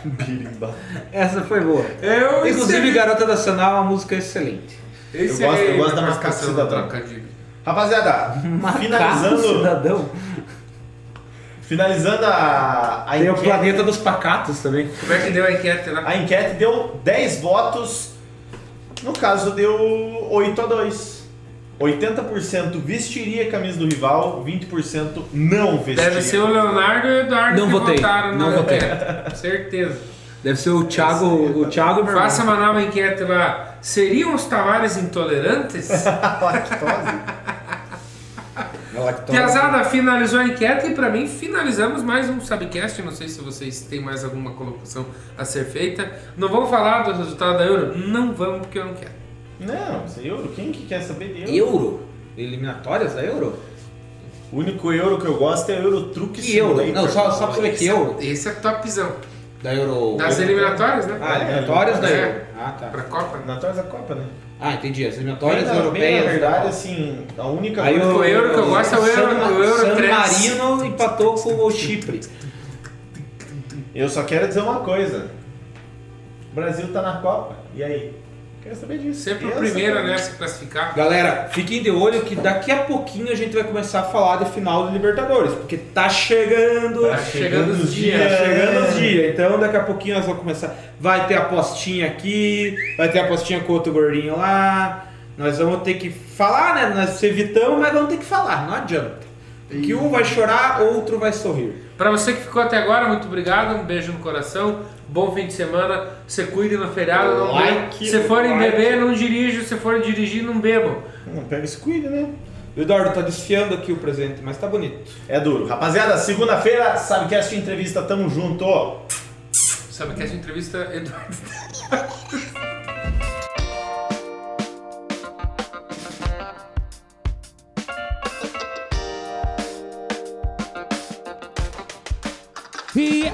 Birimba. Essa foi boa. Eu, Inclusive, Garota Nacional é uma música excelente. Esse Eu gosto- eu gosto da marcação Macaco Cidadão. Rapaziada, Macaco finalizando, Cidadão. Finalizando a, a Tem o. Planeta dos Pacatos também. Como é que deu a enquete lá? A enquete deu 10 votos. No caso, deu 8 a 2. 80% vestiria a camisa do rival, 20% não vestiria. Deve ser o Leonardo e o Eduardo Não que votei, votaram não na votei. enquete. Certeza. Deve ser o Thiago, o Thiago meu. Faça uma nova enquete lá. Seriam os Tavares intolerantes? Lactose. É lactose. Piazada finalizou a enquete e pra mim finalizamos mais um Subcast. Não sei se vocês têm mais alguma colocação a ser feita. Não vamos falar do resultado da Euro? Não vamos porque eu não quero. Não, isso é euro. Quem que quer saber de euro? Euro? Eliminatórias da Euro? O único euro que eu gosto é Euro Truque Que euro? Não, só, só pra você ver que euro. Esse é topzão. Da Euro. Das eliminatórias, né? Ah, eliminatórias da É. Euro. Ah, tá. Pra Copa. Na torre da Copa, né? Ah, entendi. As eliminatórias Bem na- europeias. bem, na verdade, assim, a única Aí coisa o euro que eu gosto é o euro- San, o euro San. Marino empatou com o Chipre. Eu só quero dizer uma coisa. O Brasil tá na Copa. E aí? Quero saber disso. Sempre o primeiro né, a se classificar. Galera, fiquem de olho que daqui a pouquinho a gente vai começar a falar de final do Libertadores, porque tá chegando, Tá chegando os dias. tá chegando os dias. Então daqui a pouquinho nós vamos começar. Vai ter apostinha aqui, vai ter apostinha com outro gordinho lá. Nós vamos ter que falar, né? Nós evitamos, mas vamos ter que falar, não adianta. Que um vai chorar, outro vai sorrir. Pra você que ficou até agora, muito obrigado. Um beijo no coração. Bom fim de semana. Se cuide no feriado. Não Like. Se forem like. beber, não dirija. Se forem dirigir, não bebam. Não pega esse cuida, né? O Eduardo tá desfiando aqui o presente, mas tá bonito. É duro. Rapaziada, segunda-feira, Sabecast Entrevista, tamo junto. Sabe que essa entrevista, Eduardo.